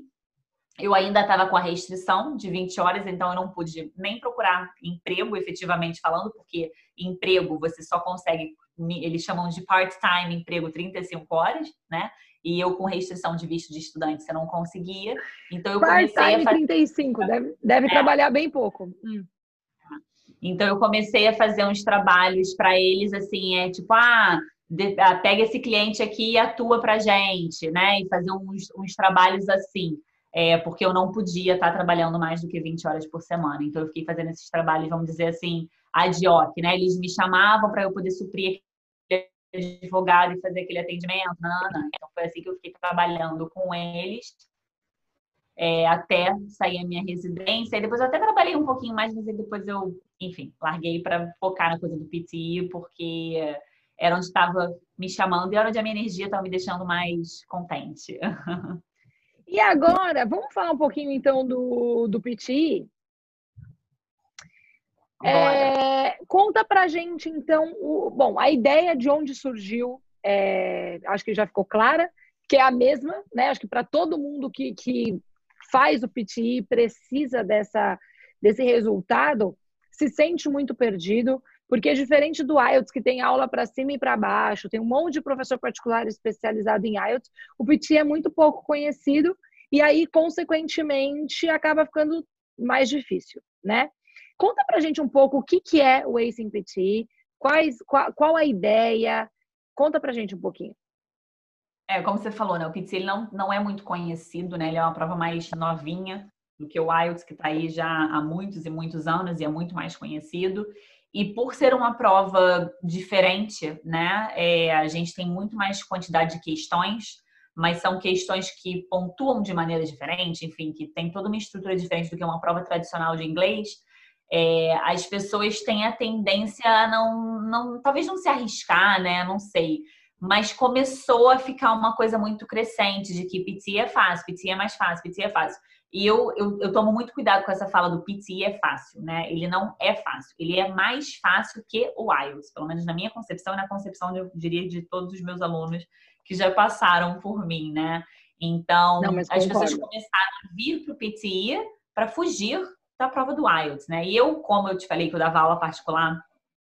eu ainda estava com a restrição de 20 horas, então eu não pude nem procurar emprego, efetivamente falando, porque emprego você só consegue, eles chamam de part-time emprego 35 horas, né? E eu com restrição de visto de estudante, você não conseguia. Então eu comecei a fazer... 35, deve, deve é. trabalhar bem pouco. Hum. Então eu comecei a fazer uns trabalhos para eles, assim, é tipo, ah, ah, pega esse cliente aqui e atua pra gente, né? E fazer uns, uns trabalhos assim é, porque eu não podia estar trabalhando mais do que 20 horas por semana. Então, eu fiquei fazendo esses trabalhos, vamos dizer assim, ad hoc, né? Eles me chamavam para eu poder suprir aquele advogado e fazer aquele atendimento. Não, não. Então, foi assim que eu fiquei trabalhando com eles é, até sair a minha residência. E depois eu até trabalhei um pouquinho mais, mas depois eu, enfim, larguei para focar na coisa do PTI, porque era onde estava me chamando e era onde a minha energia estava me deixando mais contente. E agora, vamos falar um pouquinho então do, do PTI? É, conta pra gente então, o, bom, a ideia de onde surgiu, é, acho que já ficou clara, que é a mesma, né? Acho que para todo mundo que, que faz o PTI precisa dessa, desse resultado, se sente muito perdido, porque é diferente do IELTS, que tem aula para cima e para baixo, tem um monte de professor particular especializado em IELTS, o PT é muito pouco conhecido e aí, consequentemente, acaba ficando mais difícil, né? Conta pra gente um pouco o que, que é o Ace PT, quais, qual, qual a ideia, conta pra gente um pouquinho. É, como você falou, né? O PT ele não, não é muito conhecido, né? Ele é uma prova mais novinha do que o IELTS, que está aí já há muitos e muitos anos e é muito mais conhecido. E por ser uma prova diferente, né? É, a gente tem muito mais quantidade de questões mas são questões que pontuam de maneira diferente, enfim, que tem toda uma estrutura diferente do que uma prova tradicional de inglês, é, as pessoas têm a tendência a não, não, talvez não se arriscar, né? Não sei. Mas começou a ficar uma coisa muito crescente de que PT é fácil, PT é mais fácil, PT é fácil. E eu, eu, eu, tomo muito cuidado com essa fala do PT é fácil, né? Ele não é fácil. Ele é mais fácil que o IELTS, pelo menos na minha concepção e na concepção, eu diria, de todos os meus alunos que já passaram por mim, né? Então, Não, as pessoas começaram a vir para o PTI para fugir da prova do IELTS, né? E eu, como eu te falei que eu dava aula particular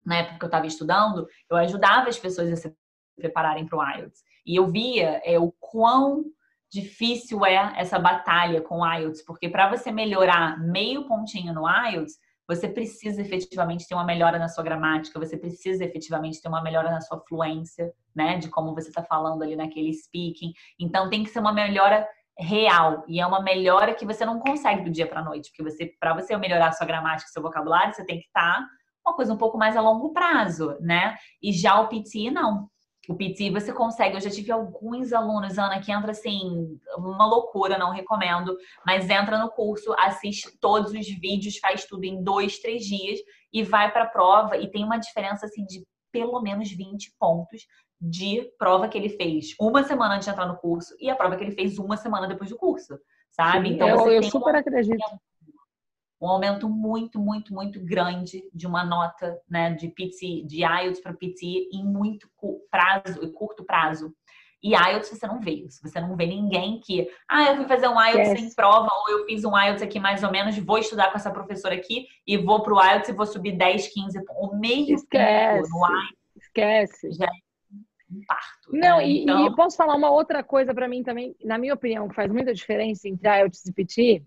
na época que eu estava estudando, eu ajudava as pessoas a se prepararem para o IELTS. E eu via é, o quão difícil é essa batalha com o IELTS, porque para você melhorar meio pontinho no IELTS, você precisa efetivamente ter uma melhora na sua gramática, você precisa efetivamente ter uma melhora na sua fluência, né? De como você está falando ali naquele speaking. Então tem que ser uma melhora real e é uma melhora que você não consegue do dia para noite, porque você para você melhorar a sua gramática, seu vocabulário, você tem que estar tá uma coisa um pouco mais a longo prazo, né? E já o PT não. O PT você consegue. Eu já tive alguns alunos, Ana, que entra assim, uma loucura, não recomendo, mas entra no curso, assiste todos os vídeos, faz tudo em dois, três dias e vai para a prova e tem uma diferença assim de pelo menos 20 pontos de prova que ele fez uma semana antes de entrar no curso e a prova que ele fez uma semana depois do curso, sabe? Sim, então eu, eu super acredito um aumento muito, muito, muito grande de uma nota né, de PT, de IELTS para PT em muito prazo, curto prazo. E IELTS você não vê isso. Você não vê ninguém que, ah, eu fui fazer um IELTS yes. sem prova, ou eu fiz um IELTS aqui mais ou menos, vou estudar com essa professora aqui e vou para o IELTS e vou subir 10, 15, o meio Esquece. no IELTS. Esquece. Já é um parto. Não, né? e, então... e posso falar uma outra coisa para mim também, na minha opinião, que faz muita diferença entre IELTS e PT?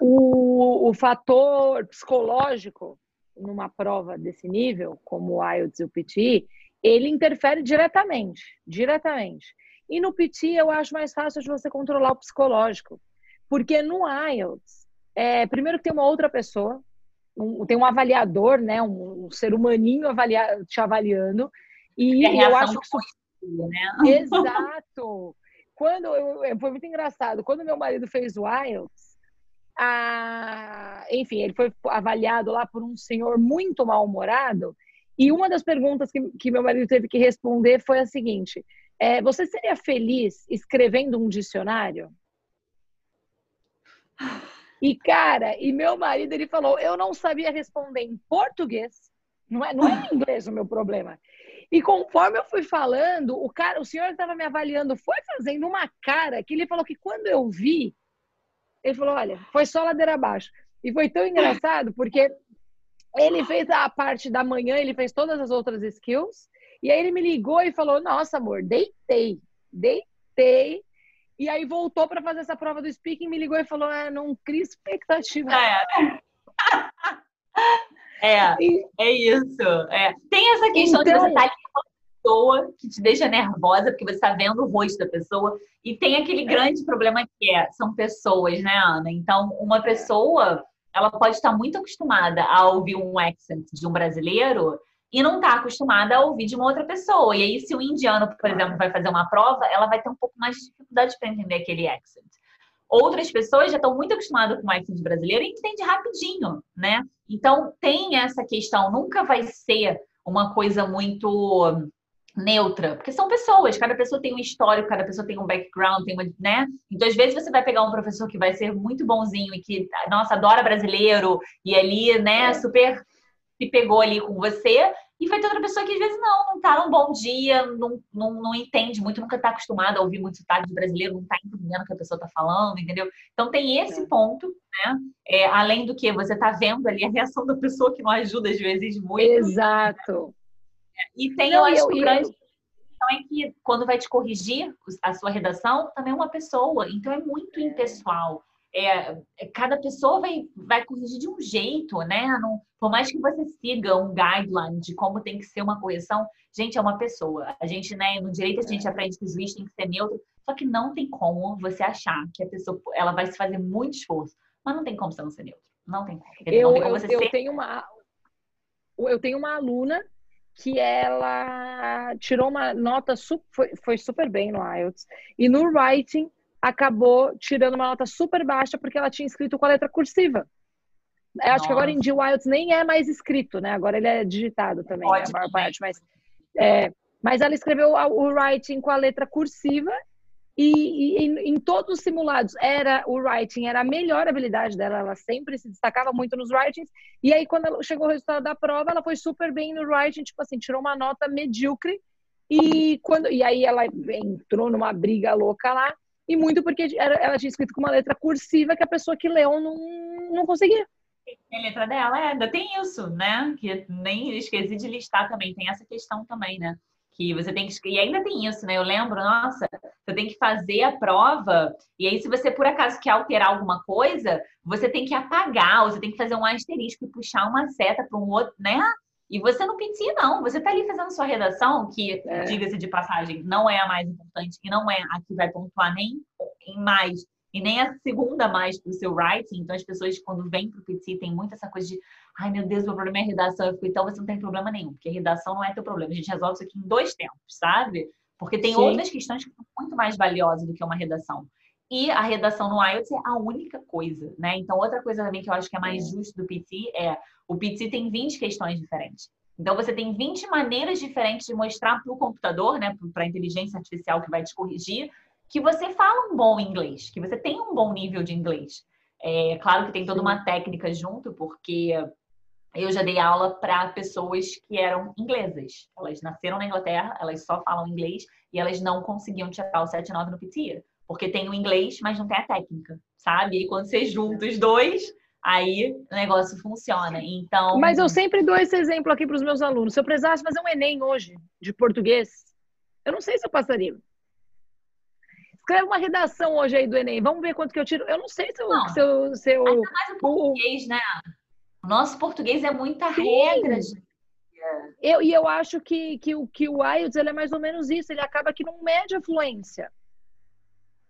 O, o fator psicológico numa prova desse nível, como o IELTS e o PT, ele interfere diretamente, diretamente. E no PT eu acho mais fácil de você controlar o psicológico, porque no IELTS, é, primeiro que tem uma outra pessoa, um, tem um avaliador, né, um, um ser humaninho avalia, te avaliando, e eu acho que isso... né? Exato. Quando eu, foi muito engraçado, quando meu marido fez o IELTS, a, enfim, ele foi avaliado lá por um senhor muito mal-humorado. E uma das perguntas que, que meu marido teve que responder foi a seguinte: é, Você seria feliz escrevendo um dicionário? E cara, e meu marido ele falou: Eu não sabia responder em português, não é, não é em inglês o meu problema. E conforme eu fui falando, o cara, o senhor que estava me avaliando foi fazendo uma cara que ele falou que quando eu vi, ele falou: olha, foi só ladeira abaixo. E foi tão engraçado porque ele fez a parte da manhã, ele fez todas as outras skills. E aí ele me ligou e falou: Nossa, amor, deitei, deitei. E aí voltou para fazer essa prova do speaking, me ligou e falou: Ah, não cria expectativa. É, é, é isso. É. Tem essa questão então, de você estar tá pessoa que te deixa nervosa, porque você está vendo o rosto da pessoa. E tem aquele grande problema que é, são pessoas, né, Ana? Então, uma pessoa, ela pode estar muito acostumada a ouvir um accent de um brasileiro e não está acostumada a ouvir de uma outra pessoa. E aí, se o indiano, por exemplo, vai fazer uma prova, ela vai ter um pouco mais de dificuldade para entender aquele accent. Outras pessoas já estão muito acostumadas com o accent brasileiro e entende rapidinho, né? Então, tem essa questão, nunca vai ser uma coisa muito neutra, porque são pessoas, cada pessoa tem um histórico, cada pessoa tem um background, tem uma, né? Então, às vezes você vai pegar um professor que vai ser muito bonzinho e que, nossa, adora brasileiro e ali, né, super se pegou ali com você, e vai ter outra pessoa que às vezes não, não tá num bom dia, não, não, não entende muito, nunca tá acostumada a ouvir muito sotaque de brasileiro, não tá entendendo o que a pessoa tá falando, entendeu? Então tem esse é. ponto, né? É, além do que você tá vendo ali a reação da pessoa que não ajuda às vezes muito. Exato. E tem, não, eu acho, eu, o grande questão é que quando vai te corrigir a sua redação, também é uma pessoa. Então é muito impessoal. É, é, cada pessoa vai, vai corrigir de um jeito, né? Não, por mais que você siga um guideline de como tem que ser uma correção, gente, é uma pessoa. A gente, né, no direito a gente aprende que o juiz tem que ser neutro, só que não tem como você achar que a pessoa ela vai se fazer muito esforço, mas não tem como você não ser neutro. Não tem como. Eu, tem como eu, eu ser... tenho uma eu tenho uma aluna que ela tirou uma nota, foi, foi super bem no IELTS. E no writing, acabou tirando uma nota super baixa porque ela tinha escrito com a letra cursiva. Eu acho que agora em o IELTS nem é mais escrito, né? Agora ele é digitado também, né? a maior parte. Mas, é, mas ela escreveu o writing com a letra cursiva e, e em, em, todos os simulados era o writing era a melhor habilidade dela, ela sempre se destacava muito nos writings. E aí quando chegou o resultado da prova, ela foi super bem no writing, tipo assim, tirou uma nota medíocre. E quando e aí ela entrou numa briga louca lá, e muito porque ela tinha escrito com uma letra cursiva que a pessoa que leu não, não conseguia. A letra dela, é, ainda tem isso, né? Que nem esqueci de listar também, tem essa questão também, né? Que você tem que. E ainda tem isso, né? Eu lembro, nossa, você tem que fazer a prova, e aí, se você por acaso quer alterar alguma coisa, você tem que apagar, ou você tem que fazer um asterisco e puxar uma seta para um outro, né? E você não pensia, não. Você está ali fazendo sua redação, que, é. diga-se de passagem, não é a mais importante e não é a que vai pontuar nem em mais e nem a segunda mais para o seu writing. Então, as pessoas, quando vêm para o PT, tem muito essa coisa de ai meu Deus, meu problema é redação. Eu fico, então você não tem problema nenhum, porque redação não é teu problema. A gente resolve isso aqui em dois tempos, sabe? Porque tem Sim. outras questões que são muito mais valiosas do que uma redação. E a redação no IELTS é a única coisa, né? Então, outra coisa também que eu acho que é mais justo do PT é o PT tem 20 questões diferentes. Então, você tem 20 maneiras diferentes de mostrar para o computador, né, para a inteligência artificial que vai te corrigir, que você fala um bom inglês, que você tem um bom nível de inglês. É claro que tem toda uma técnica junto, porque eu já dei aula para pessoas que eram inglesas. Elas nasceram na Inglaterra, elas só falam inglês e elas não conseguiam tirar o 7-9 no PT. Porque tem o inglês, mas não tem a técnica, sabe? E quando você junta os dois, aí o negócio funciona. Então. Mas eu sempre dou esse exemplo aqui para os meus alunos. Se eu precisasse fazer um Enem hoje de português, eu não sei se eu passaria. Escreve uma redação hoje aí do Enem. Vamos ver quanto que eu tiro. Eu não sei se eu. Não, se eu, se eu ainda mais o português, né? O nosso português é muita Sim. regra, gente. Eu, e eu acho que, que, que o IELTS ele é mais ou menos isso. Ele acaba que não mede a fluência.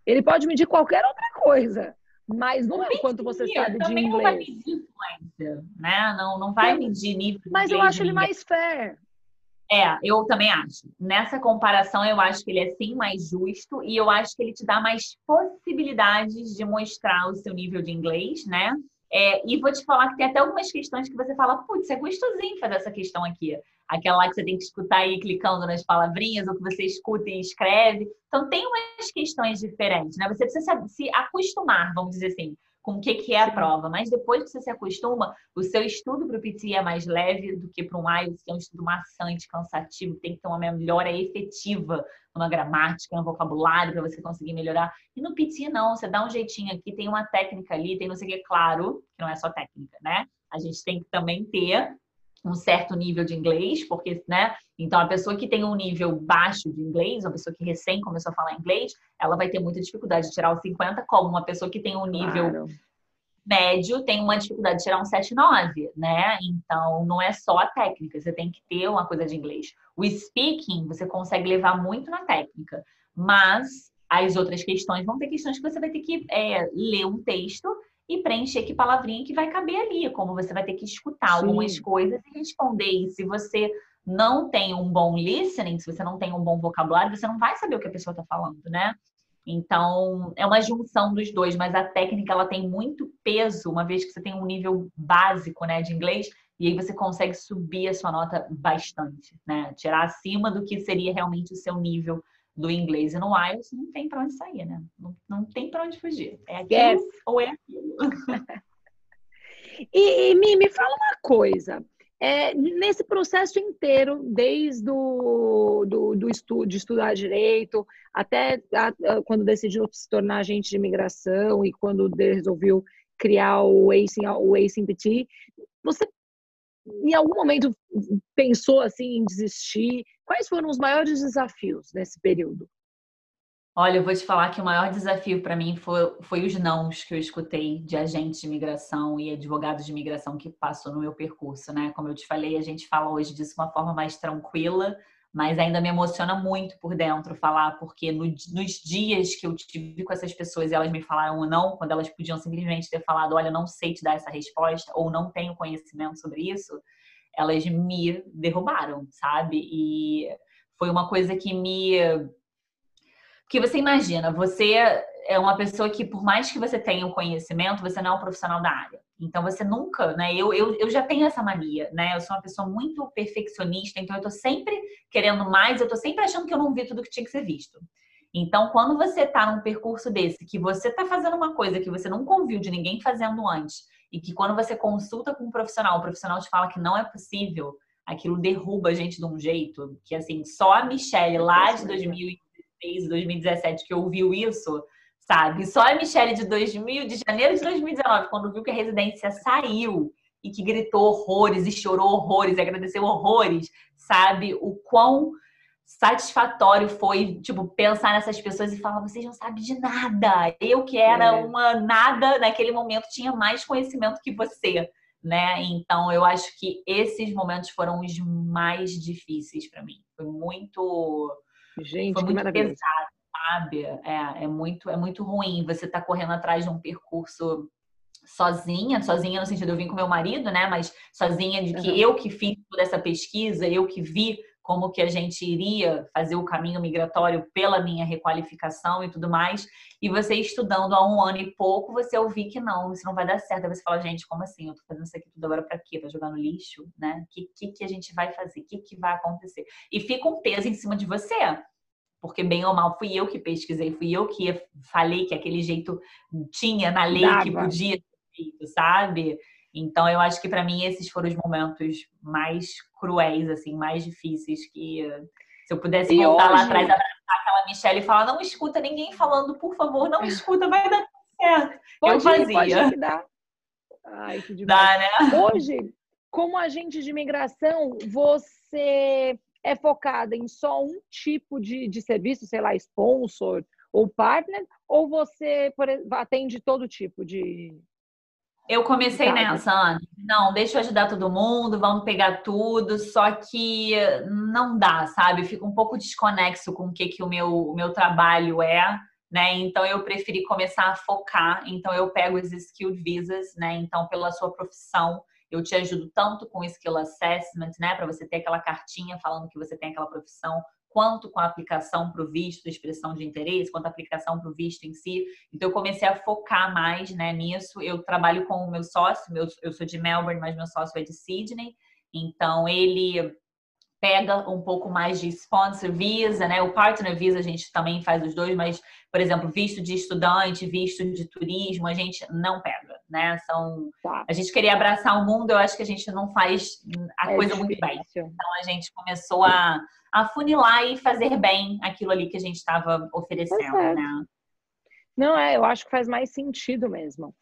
Ele pode medir qualquer outra coisa, mas não é o quanto você sabe de inglês. Não vai medir influência, né? Não, não vai medir nível. Mas eu acho ele mais fair. É, eu também acho. Nessa comparação, eu acho que ele é sim mais justo e eu acho que ele te dá mais possibilidades de mostrar o seu nível de inglês, né? É, e vou te falar que tem até algumas questões que você fala, putz, é gostosinho fazer essa questão aqui. Aquela lá que você tem que escutar aí clicando nas palavrinhas, ou que você escuta e escreve. Então, tem umas questões diferentes, né? Você precisa se acostumar, vamos dizer assim, com o que, que é a prova. Mas depois que você se acostuma, o seu estudo para o PT é mais leve do que para um IELTS, que é um estudo maçante, cansativo, tem que ter uma melhora efetiva numa gramática, no vocabulário, para você conseguir melhorar. E no PT, não, você dá um jeitinho aqui, tem uma técnica ali, tem não sei o que, claro, que não é só técnica, né? A gente tem que também ter um certo nível de inglês, porque, né? Então, a pessoa que tem um nível baixo de inglês, uma pessoa que recém começou a falar inglês, ela vai ter muita dificuldade de tirar o 50, como uma pessoa que tem um nível claro. médio tem uma dificuldade de tirar um 7,9, né? Então, não é só a técnica, você tem que ter uma coisa de inglês. O speaking, você consegue levar muito na técnica, mas as outras questões vão ter questões que você vai ter que é, ler um texto e preencher que palavrinha que vai caber ali, como você vai ter que escutar Sim. algumas coisas e responder. E se você não tem um bom listening, se você não tem um bom vocabulário, você não vai saber o que a pessoa está falando, né? Então, é uma junção dos dois, mas a técnica ela tem muito peso, uma vez que você tem um nível básico, né, de inglês, e aí você consegue subir a sua nota bastante, né? Tirar acima do que seria realmente o seu nível do inglês e no IELTS, não tem para onde sair, né? Não, não tem para onde fugir. É aquilo yes. ou é aquilo. e, e me, me fala uma coisa. É, nesse processo inteiro, desde o do, do estudo, de estudar direito, até a, a, quando decidiu se tornar agente de imigração e quando resolveu criar o ACE, o ACE PT, você em algum momento pensou assim em desistir? Quais foram os maiores desafios nesse período? Olha, eu vou te falar que o maior desafio para mim foi, foi os nãos que eu escutei de agentes de imigração e advogados de imigração que passou no meu percurso, né? Como eu te falei, a gente fala hoje disso de uma forma mais tranquila, mas ainda me emociona muito por dentro falar, porque no, nos dias que eu tive com essas pessoas e elas me falaram ou não, quando elas podiam simplesmente ter falado, olha, não sei te dar essa resposta, ou não tenho conhecimento sobre isso, elas me derrubaram, sabe? E foi uma coisa que me. Porque você imagina, você é uma pessoa que, por mais que você tenha o um conhecimento, você não é um profissional da área. Então você nunca, né? Eu, eu, eu já tenho essa mania, né? Eu sou uma pessoa muito perfeccionista, então eu tô sempre querendo mais, eu tô sempre achando que eu não vi tudo que tinha que ser visto. Então, quando você tá num percurso desse, que você tá fazendo uma coisa que você nunca ouviu de ninguém fazendo antes, e que quando você consulta com um profissional, o profissional te fala que não é possível, aquilo derruba a gente de um jeito que, assim, só a Michelle lá de 2016, 2017 que ouviu isso, sabe? Só a Michelle de 2000, de janeiro de 2019, quando viu que a residência saiu e que gritou horrores e chorou horrores e agradeceu horrores, sabe? O quão satisfatório foi, tipo, pensar nessas pessoas e falar, vocês não sabem de nada. Eu que era é. uma nada naquele momento tinha mais conhecimento que você, né? Então, eu acho que esses momentos foram os mais difíceis para mim. Foi muito Gente, foi muito pesado sabe? É, é muito, é muito ruim você tá correndo atrás de um percurso sozinha, sozinha no sentido eu vim com meu marido, né? Mas sozinha de que uhum. eu que fiz toda essa pesquisa, eu que vi como que a gente iria fazer o caminho migratório pela minha requalificação e tudo mais. E você estudando há um ano e pouco, você ouvir que não, isso não vai dar certo. Aí você fala, gente, como assim? Eu tô fazendo isso aqui tudo agora para quê? Pra jogar no lixo, né? O que, que, que a gente vai fazer? O que, que vai acontecer? E fica um peso em cima de você. Porque, bem ou mal, fui eu que pesquisei, fui eu que falei que aquele jeito tinha na lei Dava. que podia ser feito, sabe? Então, eu acho que para mim esses foram os momentos mais cruéis, assim, mais difíceis que se eu pudesse e voltar hoje... lá atrás, abraçar aquela Michelle e falar, não escuta ninguém falando, por favor, não escuta, vai dar certo. Pode eu fazia. Pode dar. Ai, que demais. Dá, né? Hoje, como agente de imigração, você é focada em só um tipo de, de serviço, sei lá, sponsor ou partner, ou você atende todo tipo de, eu comecei nessa, Ana. Não, deixa eu ajudar todo mundo, vamos pegar tudo, só que não dá, sabe? Fica um pouco desconexo com o que, que o meu, o meu trabalho é, né? Então eu preferi começar a focar. Então eu pego os skilled visas, né? Então, pela sua profissão, eu te ajudo tanto com skill assessment, né? Para você ter aquela cartinha falando que você tem aquela profissão, quanto com a aplicação para o visto, expressão de interesse, quanto a aplicação para o visto em si. Então, eu comecei a focar mais né, nisso. Eu trabalho com o meu sócio, meu, eu sou de Melbourne, mas meu sócio é de Sydney. Então, ele pega um pouco mais de sponsor visa, né? O partner visa a gente também faz os dois, mas, por exemplo, visto de estudante, visto de turismo, a gente não pega, né? São tá. a gente queria abraçar o mundo, eu acho que a gente não faz a é coisa difícil. muito bem. Então a gente começou a afunilar e fazer bem aquilo ali que a gente estava oferecendo, é né? Não, é, eu acho que faz mais sentido mesmo.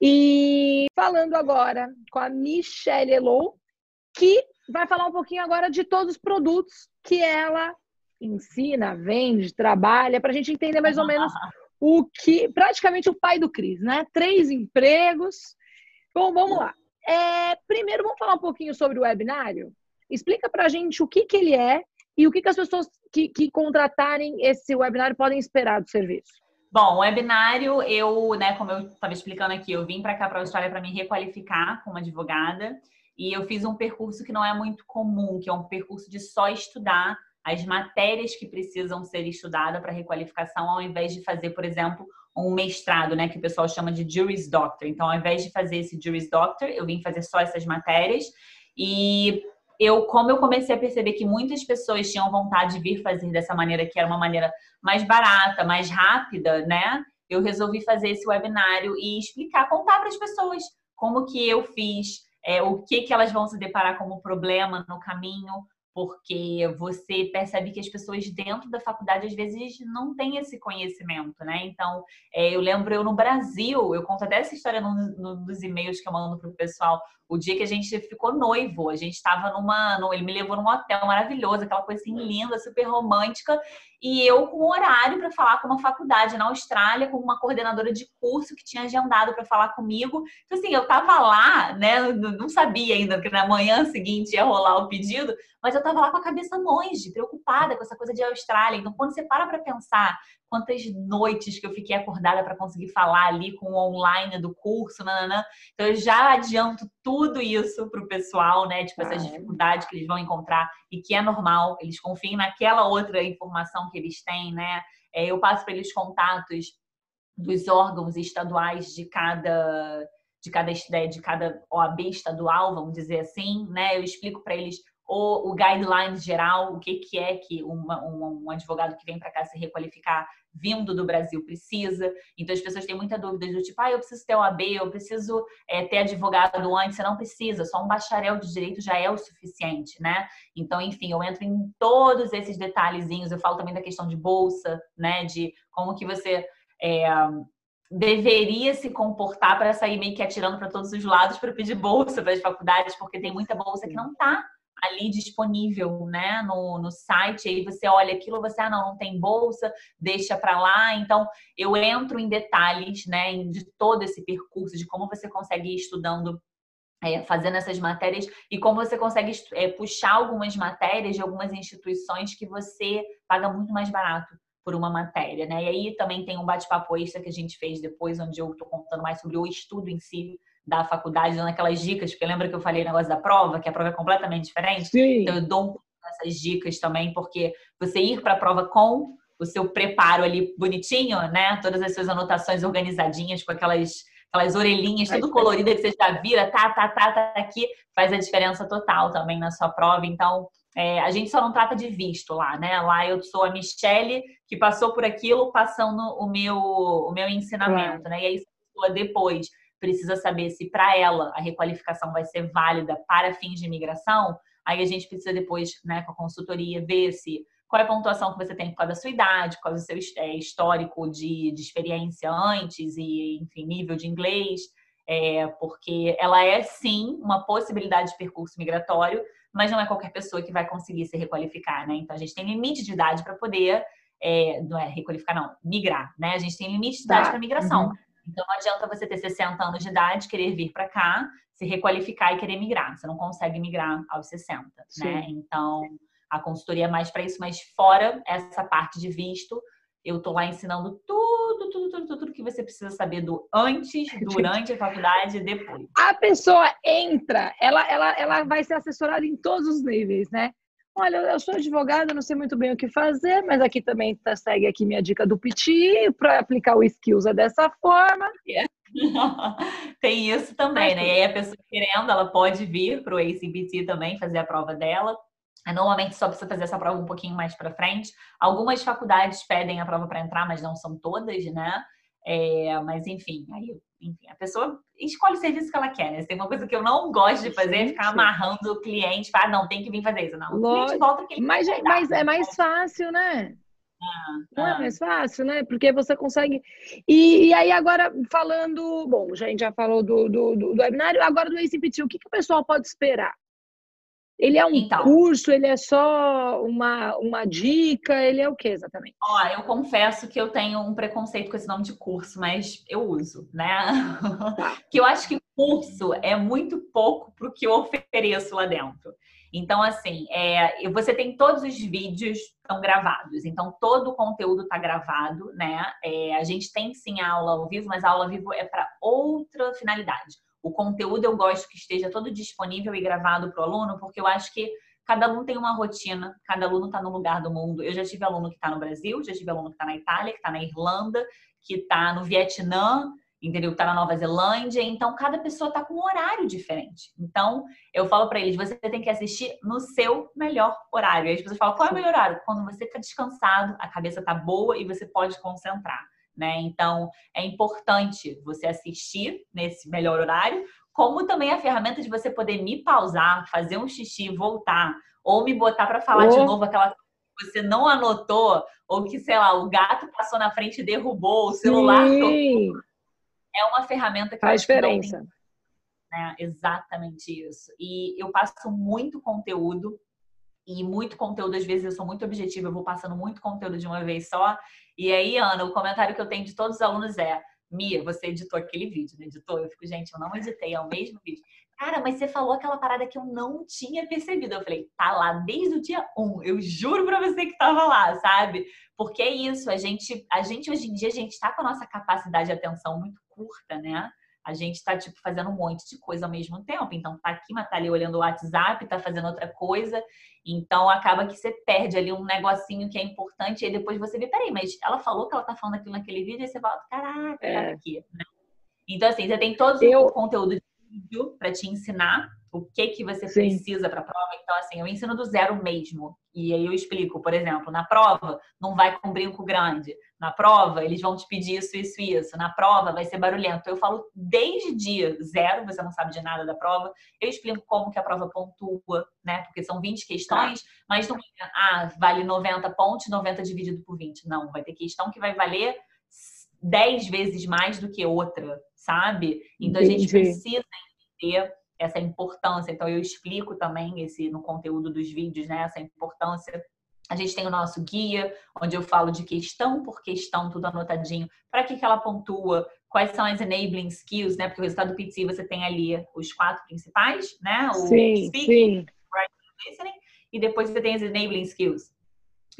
E falando agora com a Michelle Elou, que vai falar um pouquinho agora de todos os produtos que ela ensina, vende, trabalha, para a gente entender mais ou menos o que. Praticamente o pai do Cris, né? Três empregos. Bom, vamos lá. É, primeiro, vamos falar um pouquinho sobre o webinário? Explica para a gente o que, que ele é e o que, que as pessoas que, que contratarem esse webinário podem esperar do serviço. Bom, o webinário, eu, né, como eu estava explicando aqui, eu vim para cá para a Austrália para me requalificar como advogada e eu fiz um percurso que não é muito comum, que é um percurso de só estudar as matérias que precisam ser estudadas para requalificação, ao invés de fazer, por exemplo, um mestrado, né, que o pessoal chama de Juris Doctor. Então, ao invés de fazer esse Juris Doctor, eu vim fazer só essas matérias e eu, como eu comecei a perceber que muitas pessoas tinham vontade de vir fazer dessa maneira, que era uma maneira mais barata, mais rápida, né? Eu resolvi fazer esse webinário e explicar, contar para as pessoas como que eu fiz, é, o que que elas vão se deparar como problema no caminho, porque você percebe que as pessoas dentro da faculdade às vezes não têm esse conhecimento, né? Então, é, eu lembro eu no Brasil, eu conto até essa história num, num dos e-mails que eu mando pro pessoal, o dia que a gente ficou noivo, a gente estava numa, no, ele me levou num hotel maravilhoso, aquela coisa assim linda, super romântica, e eu com horário para falar com uma faculdade na Austrália, com uma coordenadora de curso que tinha agendado para falar comigo. Então, assim, eu tava lá, né? Não sabia ainda que na manhã seguinte ia rolar o pedido, mas eu tava lá com a cabeça longe, preocupada com essa coisa de Austrália. Então, quando você para para pensar quantas noites que eu fiquei acordada para conseguir falar ali com o online do curso, nananã. Então eu já adianto tudo isso para o pessoal, né? Tipo, essas dificuldades que eles vão encontrar e que é normal, eles confiem naquela outra informação que eles têm, né? É, eu passo para eles contatos dos órgãos estaduais de cada de cada de cada OAB estadual, vamos dizer assim, né? Eu explico para eles o, o guidelines geral, o que, que é que uma, um, um advogado que vem para cá se requalificar vindo do Brasil precisa. Então as pessoas têm muita dúvida do tipo, ah, eu preciso ter OAB, eu preciso é, ter advogado antes. Você não precisa, só um bacharel de direito já é o suficiente, né? Então, enfim, eu entro em todos esses detalhezinhos. Eu falo também da questão de bolsa, né? De como que você é, deveria se comportar para sair meio que atirando para todos os lados para pedir bolsa para as faculdades, porque tem muita bolsa que não está ali disponível, né, no, no site, aí você olha aquilo, você, ah, não, não tem bolsa, deixa para lá. Então, eu entro em detalhes, né, de todo esse percurso, de como você consegue ir estudando é, fazendo essas matérias e como você consegue é, puxar algumas matérias de algumas instituições que você paga muito mais barato por uma matéria, né? E aí também tem um bate-papo extra que a gente fez depois, onde eu estou contando mais sobre o estudo em si da faculdade, dando aquelas dicas, porque lembra que eu falei o negócio da prova, que a prova é completamente diferente? Sim. Então eu dou um essas dicas também, porque você ir para a prova com o seu preparo ali bonitinho, né? Todas as suas anotações organizadinhas com aquelas aquelas orelhinhas tudo colorida que você já vira, tá, tá, tá, tá aqui, faz a diferença total também na sua prova. Então, é, a gente só não trata de visto lá, né? Lá eu sou a Michelle que passou por aquilo passando o meu, o meu ensinamento, né? E aí, pessoa depois precisa saber se para ela a requalificação vai ser válida para fins de imigração, aí a gente precisa depois, né, com a consultoria, ver se qual é a pontuação que você tem por causa da sua idade, por causa do seu é, histórico de, de experiência antes e, enfim, nível de inglês, é, porque ela é sim uma possibilidade de percurso migratório, mas não é qualquer pessoa que vai conseguir se requalificar, né? Então a gente tem limite de idade para poder, é, não é requalificar, não, migrar, né? A gente tem limite de idade tá. para migração. Uhum. Então não adianta você ter 60 anos de idade, querer vir para cá, se requalificar e querer migrar. Você não consegue migrar aos 60, né? Sim. né? Então a consultoria é mais para isso, mas fora essa parte de visto, eu tô lá ensinando tudo, tudo, tudo, tudo, que você precisa saber do antes, durante a faculdade e depois. A pessoa entra, ela, ela, ela vai ser assessorada em todos os níveis, né? Olha, eu sou advogada, não sei muito bem o que fazer, mas aqui também tá, segue aqui minha dica do Piti para aplicar o skills é dessa forma. Yeah. Tem isso também, né? E aí a pessoa querendo, ela pode vir para o ACBT também fazer a prova dela. Normalmente só precisa fazer essa prova um pouquinho mais para frente. Algumas faculdades pedem a prova para entrar, mas não são todas, né? É, mas enfim, aí enfim, a pessoa escolhe o serviço que ela quer, né? Tem uma coisa que eu não gosto de fazer, é ficar amarrando o cliente para ah, não, tem que vir fazer isso. Não, o cliente volta que ele mas, é, mas é mais fácil, né? Ah, não é ah. mais fácil, né? Porque você consegue. E, e, aí, agora, falando. Bom, a gente já falou do, do, do, do webinário, agora do ACPT, o que, que o pessoal pode esperar? Ele é um então, curso, ele é só uma, uma dica, ele é o que exatamente? Ó, eu confesso que eu tenho um preconceito com esse nome de curso, mas eu uso, né? Tá. que eu acho que curso é muito pouco para o que eu ofereço lá dentro. Então, assim, é, você tem todos os vídeos estão gravados, então todo o conteúdo está gravado, né? É, a gente tem sim a aula ao vivo, mas a aula ao vivo é para outra finalidade. O conteúdo eu gosto que esteja todo disponível e gravado para o aluno, porque eu acho que cada aluno tem uma rotina, cada aluno está no lugar do mundo. Eu já tive aluno que está no Brasil, já tive aluno que está na Itália, que está na Irlanda, que está no Vietnã, entendeu? Está na Nova Zelândia. Então, cada pessoa está com um horário diferente. Então, eu falo para eles: você tem que assistir no seu melhor horário. E as pessoas falam: qual é o melhor horário? Quando você está descansado, a cabeça está boa e você pode concentrar né? Então, é importante você assistir nesse melhor horário, como também a ferramenta de você poder me pausar, fazer um xixi, voltar, ou me botar para falar oh. de novo aquela que você não anotou, ou que, sei lá, o gato passou na frente e derrubou, o celular Sim. É uma ferramenta que faz diferença. Tem, né? Exatamente isso. E eu passo muito conteúdo e muito conteúdo, às vezes eu sou muito objetiva, eu vou passando muito conteúdo de uma vez só. E aí, Ana, o comentário que eu tenho de todos os alunos é: Mia, você editou aquele vídeo, não editou? Eu fico, gente, eu não editei, é o mesmo vídeo. Cara, mas você falou aquela parada que eu não tinha percebido. Eu falei, tá lá desde o dia 1. Eu juro pra você que tava lá, sabe? Porque é isso, a gente, a gente hoje em dia, a gente tá com a nossa capacidade de atenção muito curta, né? A gente está tipo fazendo um monte de coisa ao mesmo tempo. Então tá aqui, mas tá ali olhando o WhatsApp, tá fazendo outra coisa. Então acaba que você perde ali um negocinho que é importante e aí depois você vê, peraí, mas ela falou que ela tá falando aquilo naquele vídeo e você fala, caraca, é. aqui. Né? Então assim, você tem todo Eu... o conteúdo de vídeo para te ensinar o que que você Sim. precisa para a prova. Então, assim, eu ensino do zero mesmo. E aí eu explico, por exemplo, na prova não vai com brinco grande. Na prova, eles vão te pedir isso, isso, isso. Na prova vai ser barulhento. Eu falo desde dia zero, você não sabe de nada da prova. Eu explico como que a prova pontua, né? Porque são 20 questões, mas não ah, vale 90 pontos, 90 dividido por 20. Não, vai ter questão que vai valer 10 vezes mais do que outra, sabe? Então Entendi. a gente precisa entender essa importância. Então, eu explico também esse no conteúdo dos vídeos, né? Essa importância. A gente tem o nosso guia, onde eu falo de questão por questão, tudo anotadinho, para que, que ela pontua, quais são as enabling skills, né? Porque o resultado do PT você tem ali os quatro principais, né? O sim, speaking, sim. listening, e depois você tem as enabling skills.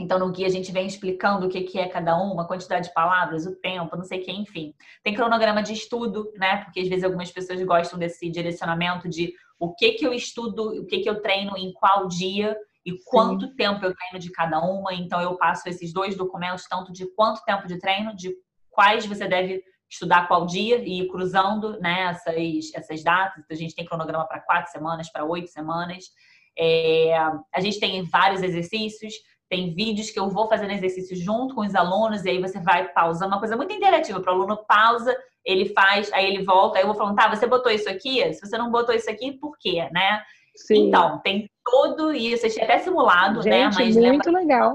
Então, no guia a gente vem explicando o que, que é cada uma, a quantidade de palavras, o tempo, não sei o que, enfim. Tem cronograma de estudo, né? Porque às vezes algumas pessoas gostam desse direcionamento de o que, que eu estudo, o que, que eu treino em qual dia e quanto Sim. tempo eu treino de cada uma. Então, eu passo esses dois documentos, tanto de quanto tempo de treino, de quais você deve estudar qual dia e ir cruzando né, essas, essas datas. Então, a gente tem cronograma para quatro semanas, para oito semanas. É, a gente tem vários exercícios, tem vídeos que eu vou fazendo exercícios junto com os alunos, e aí você vai pausando, uma coisa muito interativa para o aluno pausa, ele faz, aí ele volta, aí eu vou falando, tá, você botou isso aqui? Se você não botou isso aqui, por quê, né? Sim. Então, tem tudo isso, é até simulado, né? Gente, né? Mas muito lembra, legal.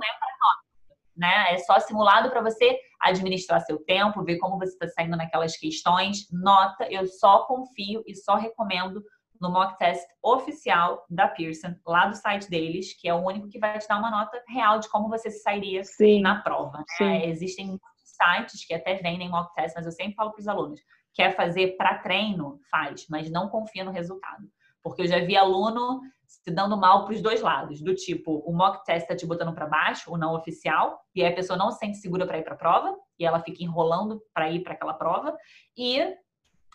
né? É só simulado para você administrar seu tempo, ver como você está saindo naquelas questões. Nota, eu só confio e só recomendo no mock test oficial da Pearson, lá do site deles, que é o único que vai te dar uma nota real de como você se sairia Sim. na prova. Né? Existem muitos sites que até vendem mock test, mas eu sempre falo para os alunos: quer fazer para treino? Faz, mas não confia no resultado. Porque eu já vi aluno se dando mal para os dois lados, do tipo, o mock test está te botando para baixo, o não oficial, e aí a pessoa não se sente segura para ir para a prova, e ela fica enrolando para ir para aquela prova, e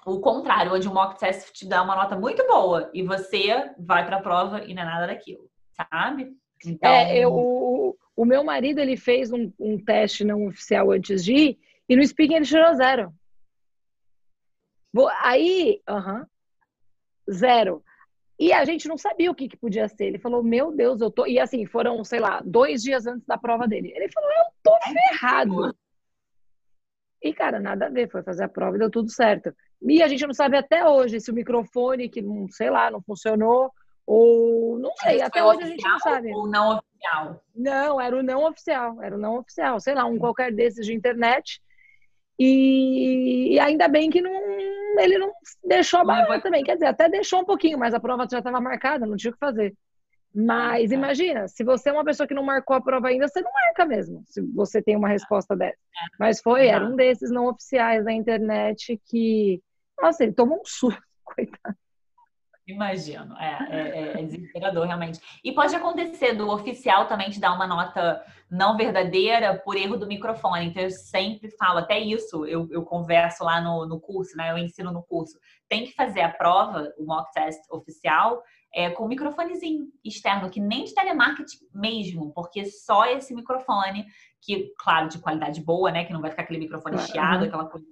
o contrário, onde o mock test te dá uma nota muito boa e você vai para a prova e não é nada daquilo, sabe? Então... É, eu, o, o meu marido ele fez um, um, teste não oficial antes de ir e no speaking ele tirou zero. Aí, uh -huh, zero. E a gente não sabia o que, que podia ser. Ele falou, meu Deus, eu tô. E assim, foram, sei lá, dois dias antes da prova dele. Ele falou, eu tô ferrado. E, cara, nada a ver, foi fazer a prova e deu tudo certo. E a gente não sabe até hoje se o microfone, que não sei lá, não funcionou, ou não sei, até hoje a gente não sabe. Ou não oficial? Não, era o não oficial, era o não oficial, sei lá, um qualquer desses de internet. E, e ainda bem que não, ele não deixou abalar também. Quer dizer, até deixou um pouquinho, mas a prova já estava marcada, não tinha o que fazer. Mas imagina, se você é uma pessoa que não marcou a prova ainda, você não marca mesmo, se você tem uma resposta dessa. Mas foi, era um desses não oficiais da internet que. Nossa, ele tomou um susto, coitado. Imagino, é, é, é, desesperador realmente. E pode acontecer do oficial também te dar uma nota não verdadeira por erro do microfone. Então eu sempre falo, até isso eu, eu converso lá no, no curso, né? Eu ensino no curso. Tem que fazer a prova, o mock test oficial, é, com um microfonezinho externo, que nem de telemarketing mesmo, porque só esse microfone, que, claro, de qualidade boa, né? Que não vai ficar aquele microfone chiado, aquela coisa.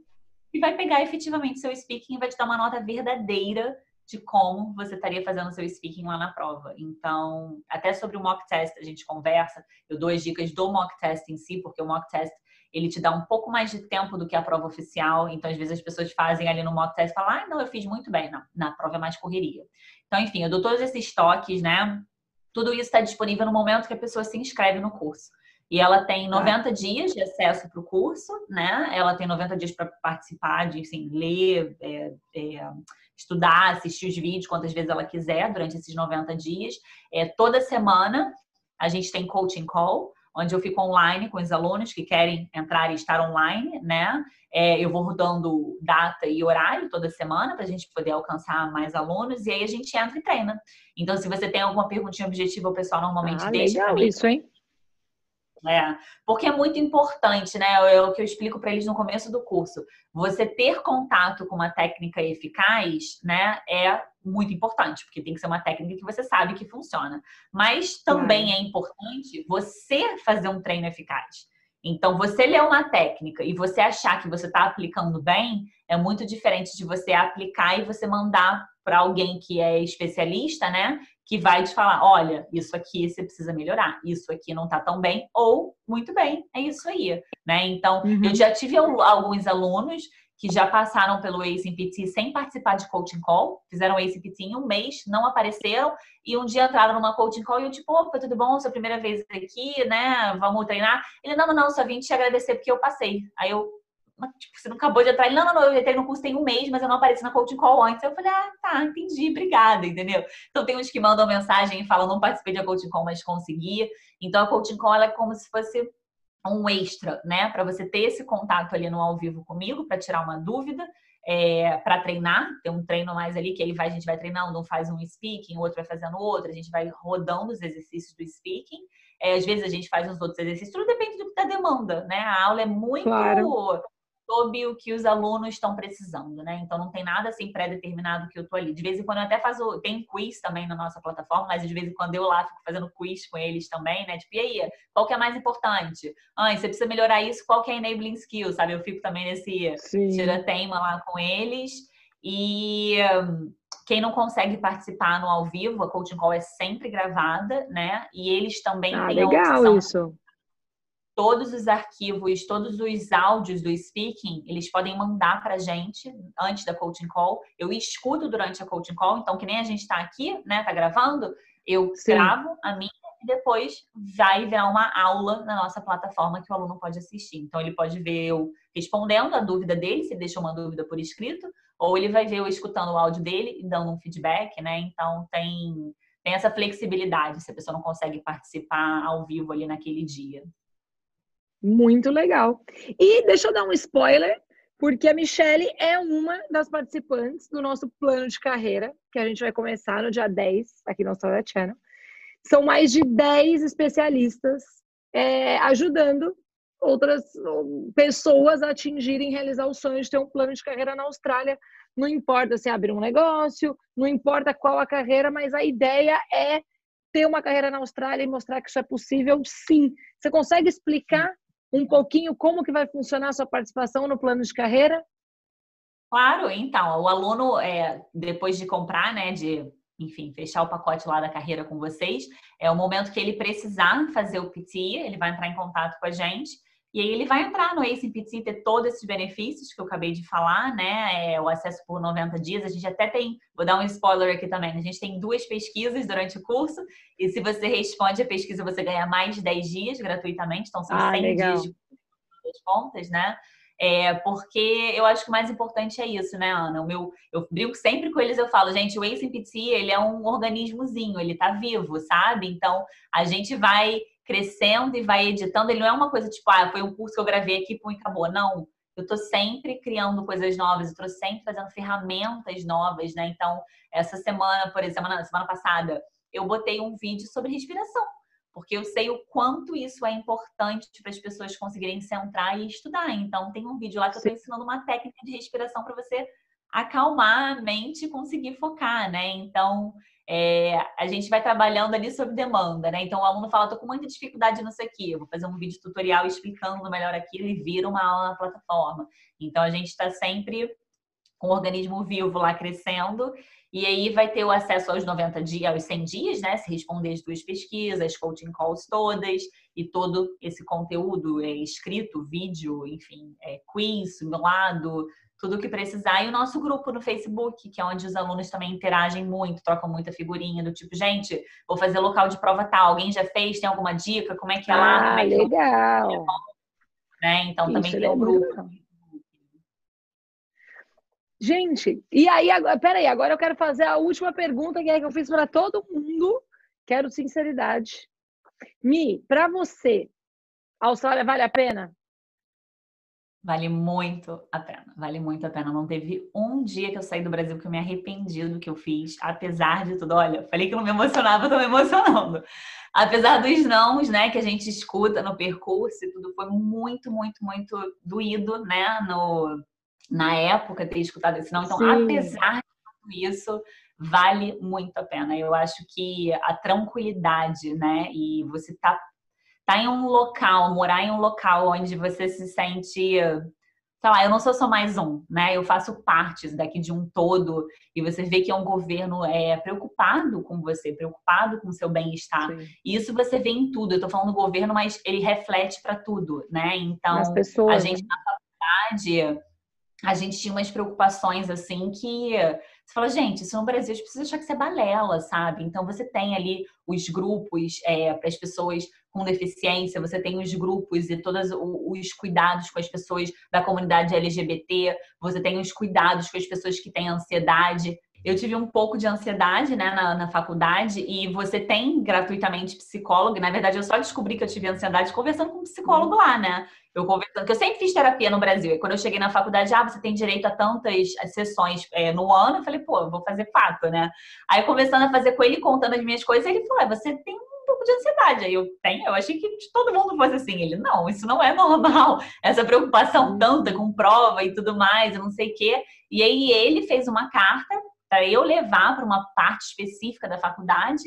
E vai pegar efetivamente seu speaking e vai te dar uma nota verdadeira de como você estaria fazendo seu speaking lá na prova. Então, até sobre o mock test a gente conversa. Eu dou as dicas do mock test em si, porque o mock test ele te dá um pouco mais de tempo do que a prova oficial. Então, às vezes as pessoas fazem ali no mock test e falam: "Ah, não, eu fiz muito bem". Não, na prova é mais correria. Então, enfim, eu dou todos esses toques, né? Tudo isso está disponível no momento que a pessoa se inscreve no curso. E ela tem 90 tá. dias de acesso para o curso, né? Ela tem 90 dias para participar, de assim, ler, é, é, estudar, assistir os vídeos quantas vezes ela quiser durante esses 90 dias. É, toda semana a gente tem coaching call, onde eu fico online com os alunos que querem entrar e estar online, né? É, eu vou rodando data e horário toda semana para a gente poder alcançar mais alunos e aí a gente entra e treina. Então, se você tem alguma perguntinha objetiva, o pessoal normalmente ah, deixa. Legal isso, hein? É, porque é muito importante, né? É o que eu explico para eles no começo do curso. Você ter contato com uma técnica eficaz, né, é muito importante, porque tem que ser uma técnica que você sabe que funciona. Mas também é, é importante você fazer um treino eficaz. Então, você ler uma técnica e você achar que você está aplicando bem é muito diferente de você aplicar e você mandar para alguém que é especialista, né? Que vai te falar, olha, isso aqui você precisa melhorar, isso aqui não tá tão bem, ou muito bem, é isso aí, né? Então, uhum. eu já tive alguns alunos que já passaram pelo Ace PT sem participar de coaching call, fizeram Ace PT em um mês, não apareceram, e um dia entraram numa coaching call e eu, tipo, opa, tudo bom? Sua primeira vez aqui, né? Vamos treinar? Ele, não, não, não, só vim te agradecer porque eu passei. Aí eu, tipo, você não acabou de entrar. Ele, não, não, não, eu entrei no curso tem um mês, mas eu não apareci na coaching call antes. Eu falei, ah, tá, entendi, obrigada, entendeu? Então tem uns que mandam mensagem e falam, não participei da coaching call, mas consegui. Então a coaching call é como se fosse um extra, né? Para você ter esse contato ali no ao vivo comigo, para tirar uma dúvida. É, para treinar, tem um treino mais ali que aí vai, a gente vai treinando, um faz um speaking, o outro vai fazendo outro, a gente vai rodando os exercícios do speaking É, às vezes a gente faz uns outros exercícios, tudo depende da demanda, né? A aula é muito claro sobre o que os alunos estão precisando, né? Então não tem nada assim pré-determinado que eu tô ali. De vez em quando eu até faço, tem quiz também na nossa plataforma, mas de vez em quando eu lá fico fazendo quiz com eles também, né? Tipo, e aí, qual que é mais importante? Ah, você precisa melhorar isso, qual que é a enabling skill, sabe? Eu fico também nesse tira-tema lá com eles. E quem não consegue participar no ao vivo, a coaching call é sempre gravada, né? E eles também ah, têm legal a opção isso todos os arquivos, todos os áudios do speaking, eles podem mandar para a gente antes da coaching call. Eu escuto durante a coaching call, então que nem a gente está aqui, né, tá gravando, eu Sim. gravo a minha e depois vai virar uma aula na nossa plataforma que o aluno pode assistir. Então ele pode ver eu respondendo a dúvida dele, se deixou uma dúvida por escrito, ou ele vai ver eu escutando o áudio dele e dando um feedback, né? Então tem tem essa flexibilidade se a pessoa não consegue participar ao vivo ali naquele dia. Muito legal. E deixa eu dar um spoiler, porque a Michelle é uma das participantes do nosso plano de carreira, que a gente vai começar no dia 10, aqui no Austrália Channel. São mais de 10 especialistas é, ajudando outras pessoas a atingirem, realizar o sonho de ter um plano de carreira na Austrália. Não importa se abrir um negócio, não importa qual a carreira, mas a ideia é ter uma carreira na Austrália e mostrar que isso é possível, sim. Você consegue explicar um pouquinho como que vai funcionar a sua participação no plano de carreira? Claro, então, o aluno, é, depois de comprar, né, de, enfim, fechar o pacote lá da carreira com vocês, é o momento que ele precisar fazer o PT, ele vai entrar em contato com a gente e aí ele vai entrar no Ace PT e ter todos esses benefícios que eu acabei de falar, né? É, o acesso por 90 dias. A gente até tem, vou dar um spoiler aqui também, a gente tem duas pesquisas durante o curso, e se você responde a pesquisa, você ganha mais 10 dias gratuitamente, então são ah, 100 legal. dias de pontas, né? É, porque eu acho que o mais importante é isso, né, Ana? O meu, eu brinco sempre com eles, eu falo, gente, o ACPT, ele é um organismozinho, ele tá vivo, sabe? Então, a gente vai crescendo e vai editando. Ele não é uma coisa tipo, ah, foi um curso que eu gravei aqui e acabou. Não. Eu tô sempre criando coisas novas, eu tô sempre fazendo ferramentas novas, né? Então, essa semana, por exemplo, na semana passada, eu botei um vídeo sobre respiração porque eu sei o quanto isso é importante para as pessoas conseguirem centrar e estudar. Então, tem um vídeo lá que eu estou ensinando uma técnica de respiração para você acalmar a mente e conseguir focar, né? Então, é, a gente vai trabalhando ali sob demanda, né? Então, o aluno fala, tô com muita dificuldade nisso aqui, vou fazer um vídeo tutorial explicando melhor aquilo e vira uma aula na plataforma. Então, a gente está sempre com o organismo vivo lá crescendo e aí vai ter o acesso aos 90 dias, aos 100 dias, né? Se responder as duas pesquisas, coaching calls todas e todo esse conteúdo é escrito, vídeo, enfim, é, quiz, simulado, tudo o que precisar. E o nosso grupo no Facebook, que é onde os alunos também interagem muito, trocam muita figurinha do tipo, gente, vou fazer local de prova tal, alguém já fez, tem alguma dica? Como é que é lá? Ah, é legal! Né? Então Isso também tem o grupo. Gente, e aí, agora, peraí, agora eu quero fazer a última pergunta que é que eu fiz para todo mundo. Quero sinceridade. Mi, para você, a Austrália vale a pena? Vale muito a pena, vale muito a pena. Não teve um dia que eu saí do Brasil que eu me arrependi do que eu fiz, apesar de tudo. Olha, falei que não me emocionava, tô me emocionando. Apesar dos nãos, né, que a gente escuta no percurso e tudo, foi muito, muito, muito doído, né, no, na época ter escutado esse não. Então, Sim. apesar de tudo isso, vale muito a pena. Eu acho que a tranquilidade, né, e você tá, tá em um local, morar em um local onde você se sente sei lá, eu não sou só mais um, né? Eu faço parte daqui de um todo e você vê que é um governo é, preocupado com você, preocupado com o seu bem-estar. E isso você vê em tudo. Eu tô falando do governo, mas ele reflete para tudo, né? Então, pessoas, a gente né? na faculdade a gente tinha umas preocupações assim que você fala, gente, isso no Brasil a gente precisa achar que isso é balela, sabe? Então você tem ali os grupos é, para as pessoas com deficiência, você tem os grupos e todos os cuidados com as pessoas da comunidade LGBT, você tem os cuidados com as pessoas que têm ansiedade. Eu tive um pouco de ansiedade né, na, na faculdade e você tem gratuitamente psicólogo. Na verdade, eu só descobri que eu tive ansiedade conversando com um psicólogo lá, né? Eu conversando, que eu sempre fiz terapia no Brasil. E quando eu cheguei na faculdade, ah, você tem direito a tantas sessões é, no ano. Eu falei, pô, eu vou fazer fato, né? Aí, começando a fazer com ele, contando as minhas coisas, ele falou, você tem um pouco de ansiedade. Aí eu tenho, eu achei que todo mundo fosse assim. Ele, não, isso não é normal. Essa preocupação uhum. tanta com prova e tudo mais, eu não sei o quê. E aí ele fez uma carta para eu levar para uma parte específica da faculdade,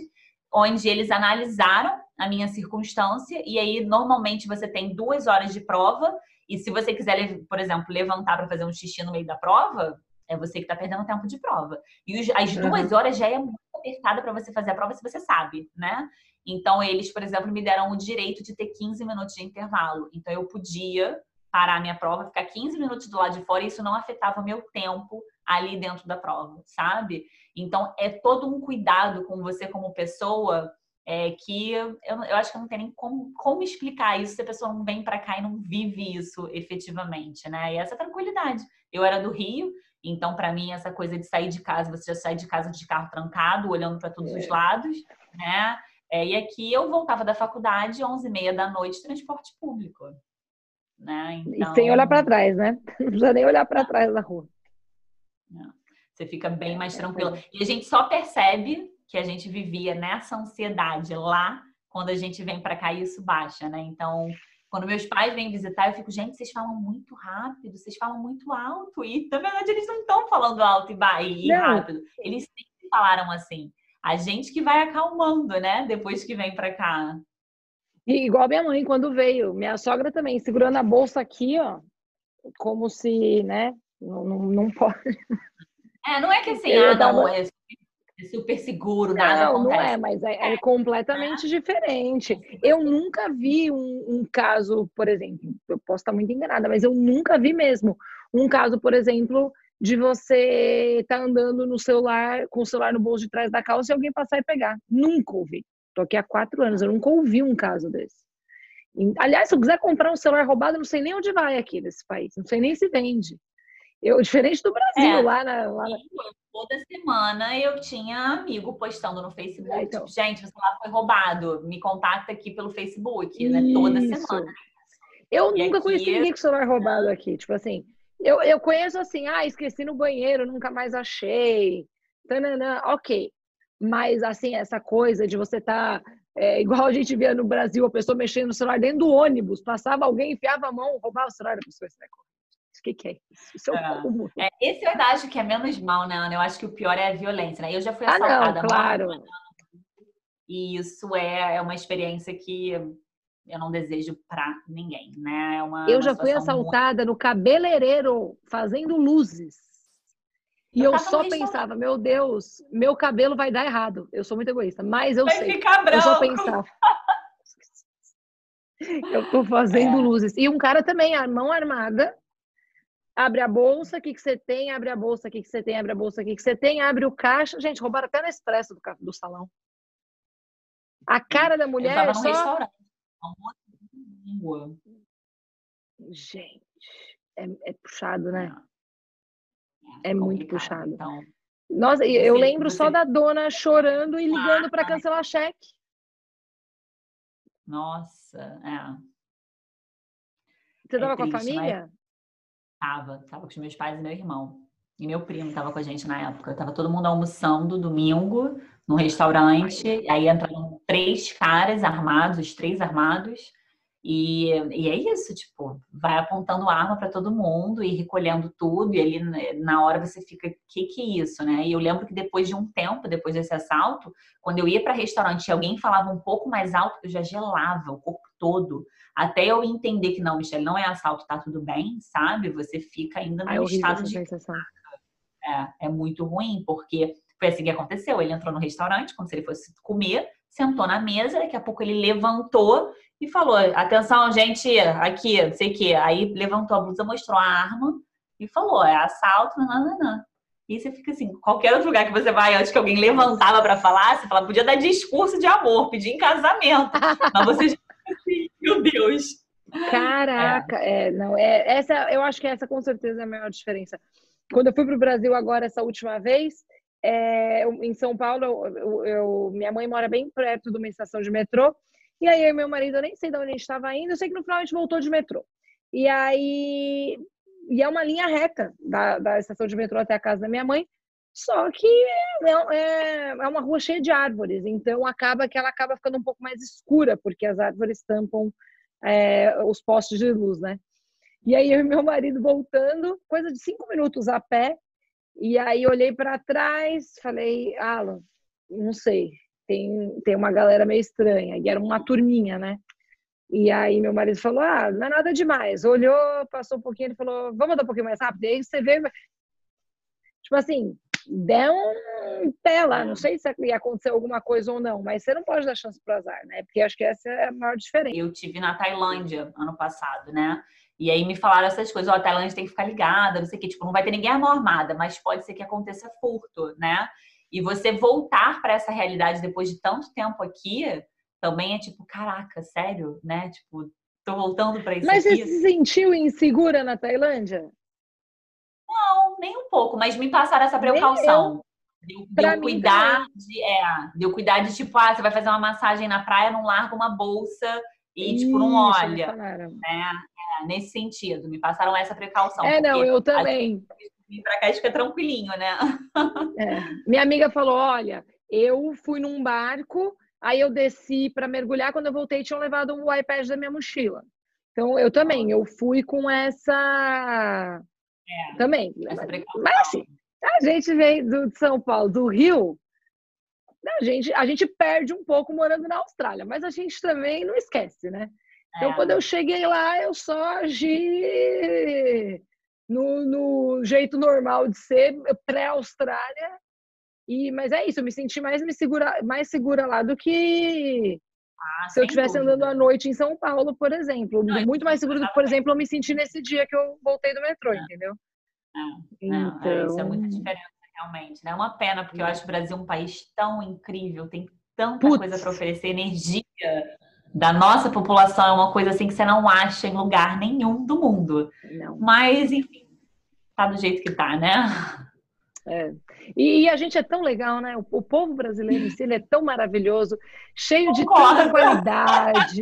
onde eles analisaram a minha circunstância. E aí, normalmente, você tem duas horas de prova. E se você quiser, por exemplo, levantar para fazer um xixi no meio da prova, é você que está perdendo tempo de prova. E as duas uhum. horas já é muito apertada para você fazer a prova se você sabe, né? Então, eles, por exemplo, me deram o direito de ter 15 minutos de intervalo. Então, eu podia parar a minha prova, ficar 15 minutos do lado de fora e isso não afetava meu tempo ali dentro da prova, sabe? Então, é todo um cuidado com você como pessoa é, que eu, eu acho que não tem nem como, como explicar isso se a pessoa não vem para cá e não vive isso efetivamente, né? E essa tranquilidade. Eu era do Rio, então, para mim, essa coisa de sair de casa, você já sai de casa de carro trancado, olhando para todos é. os lados, né? É, e aqui eu voltava da faculdade, 11h30 da noite, transporte público. Né? Então... E sem olhar para trás, né? Não precisa nem olhar para trás da rua. Você fica bem mais tranquila. E a gente só percebe que a gente vivia nessa ansiedade lá quando a gente vem para cá e isso baixa, né? Então, quando meus pais vêm visitar, eu fico, gente, vocês falam muito rápido, vocês falam muito alto. E, na verdade, eles não estão falando alto e, e rápido. Eles sempre falaram assim. A gente que vai acalmando, né? Depois que vem para cá. E igual a minha mãe, quando veio. Minha sogra também, segurando a bolsa aqui, ó. Como se, né? Não, não, não pode. É, não é que assim, ah, não, é super seguro, nada não, acontece. Não é, mas é, é completamente é. diferente. Eu nunca vi um, um, caso, por exemplo, eu posso estar muito enganada, mas eu nunca vi mesmo um caso, por exemplo, de você estar tá andando no celular, com o celular no bolso de trás da calça e alguém passar e pegar. Nunca ouvi. Tô aqui há quatro anos, eu nunca ouvi um caso desse. Aliás, se eu quiser comprar um celular roubado, eu não sei nem onde vai aqui nesse país, não sei nem se vende. Eu, diferente do Brasil, é, lá na. Lá na... Toda semana eu tinha amigo postando no Facebook. É, então. tipo, gente, o celular foi roubado. Me contacta aqui pelo Facebook, né? Toda semana. Eu e nunca aqui... conheci ninguém com celular roubado aqui. Tipo assim, eu, eu conheço assim, ah, esqueci no banheiro, nunca mais achei. Tananã, ok. Mas assim, essa coisa de você estar. Tá, é, igual a gente via no Brasil, a pessoa mexendo no celular dentro do ônibus, passava alguém, enfiava a mão, roubava o celular da pessoa. O que, que é isso? Isso é, um é. é, Esse eu acho que é menos mal, né, Ana? Eu acho que o pior é a violência, né? Eu já fui assaltada. Ah, não, claro. E isso é, é uma experiência que eu não desejo para ninguém, né? É uma, eu já fui assaltada muito... no cabeleireiro fazendo luzes. E eu, eu só pensava, meu Deus, meu cabelo vai dar errado. Eu sou muito egoísta, mas eu vai sei. Ficar branco. Eu só pensava. eu tô fazendo é. luzes. E um cara também, a mão armada, abre a bolsa, o que, que você tem, abre a bolsa, o que, que você tem, abre a bolsa, o que, que você tem, abre o caixa. Gente, roubaram até na expresso do, do salão. A cara da mulher. Tava só... restaurante. Gente, é, é, puxado, né? É, é muito puxado. Então, Nossa, eu lembro você... só da dona chorando e ligando para cancelar cheque. Nossa, é. Você estava é com a família? Mas... Tava, tava com os meus pais e meu irmão. E meu primo tava com a gente na época. Tava todo mundo almoçando domingo no restaurante. Aí entraram três caras armados, os três armados. E, e é isso, tipo, vai apontando arma para todo mundo e recolhendo tudo. E ali né, na hora você fica, que que é isso, né? E eu lembro que depois de um tempo, depois desse assalto, quando eu ia para restaurante e alguém falava um pouco mais alto, eu já gelava o corpo todo. Até eu entender que não, Michelle, não é assalto, tá tudo bem, sabe? Você fica ainda no estado de. É, é muito ruim, porque foi assim que aconteceu. Ele entrou no restaurante, como se ele fosse comer, sentou na mesa, daqui a pouco ele levantou e falou: Atenção, gente, aqui, não sei o quê. Aí levantou a blusa, mostrou a arma e falou: É assalto, não. E você fica assim, qualquer outro lugar que você vai, antes que alguém levantava para falar, você fala, podia dar discurso de amor, pedir em casamento. Mas você já assim, meu Deus. Caraca, é. é. não, é, essa, eu acho que essa com certeza é a maior diferença. Quando eu fui para o Brasil agora, essa última vez, é, em São Paulo, eu, eu, minha mãe mora bem perto de uma estação de metrô, e aí eu meu marido, eu nem sei de onde a gente estava indo, eu sei que no final a gente voltou de metrô. E aí, e é uma linha reta da, da estação de metrô até a casa da minha mãe, Só que é, é, é uma rua cheia de árvores, então acaba que ela acaba ficando um pouco mais escura, porque as árvores tampam é, os postes de luz, né? E aí eu e meu marido voltando, coisa de cinco minutos a pé, e aí olhei para trás, falei, Alan, não sei, tem, tem uma galera meio estranha, e era uma turminha, né? E aí meu marido falou, ah, não é nada demais. Olhou, passou um pouquinho, ele falou, vamos andar um pouquinho mais rápido. E aí você vê, tipo assim, der um pé lá, não sei se ia acontecer alguma coisa ou não, mas você não pode dar chance para azar, né? Porque acho que essa é a maior diferença. Eu tive na Tailândia ano passado, né? E aí me falaram essas coisas, ó, a Tailândia tem que ficar ligada, não sei o que, tipo, não vai ter ninguém armada, mas pode ser que aconteça furto, né? E você voltar para essa realidade depois de tanto tempo aqui, também é tipo, caraca, sério, né? Tipo, tô voltando para isso Mas aqui. você se sentiu insegura na Tailândia? Não, nem um pouco, mas me passaram essa precaução. Deu, deu cuidar de, é, deu cuidar de tipo, ah, você vai fazer uma massagem na praia, não larga uma bolsa e tipo não olha, né? É, nesse sentido, me passaram essa precaução. É, não, eu também. Vim pra cá e fica tranquilinho, né? É. Minha amiga falou, olha, eu fui num barco, aí eu desci para mergulhar, quando eu voltei tinham levado o iPad da minha mochila. Então eu também, eu fui com essa é, também. Mas assim, a gente vem do, de São Paulo, do Rio, a gente, a gente perde um pouco morando na Austrália, mas a gente também não esquece, né? Então, é. quando eu cheguei lá, eu só agi no, no jeito normal de ser, pré-Austrália. E, mas é isso, eu me senti mais, me segura, mais segura lá do que ah, se eu estivesse andando à noite em São Paulo, por exemplo. Não, muito mais seguro do que, por exemplo, eu me senti nesse dia que eu voltei do metrô, é. entendeu? É, então... É, isso é muita diferença, realmente. Né? É uma pena, porque eu acho o Brasil um país tão incrível, tem tanta Putz. coisa para oferecer, energia da nossa população é uma coisa assim que você não acha em lugar nenhum do mundo. Não. Mas, enfim, tá do jeito que tá, né? É. E, e, a gente é tão legal, né? O, o povo brasileiro em si ele é tão maravilhoso, cheio de tanta qualidade.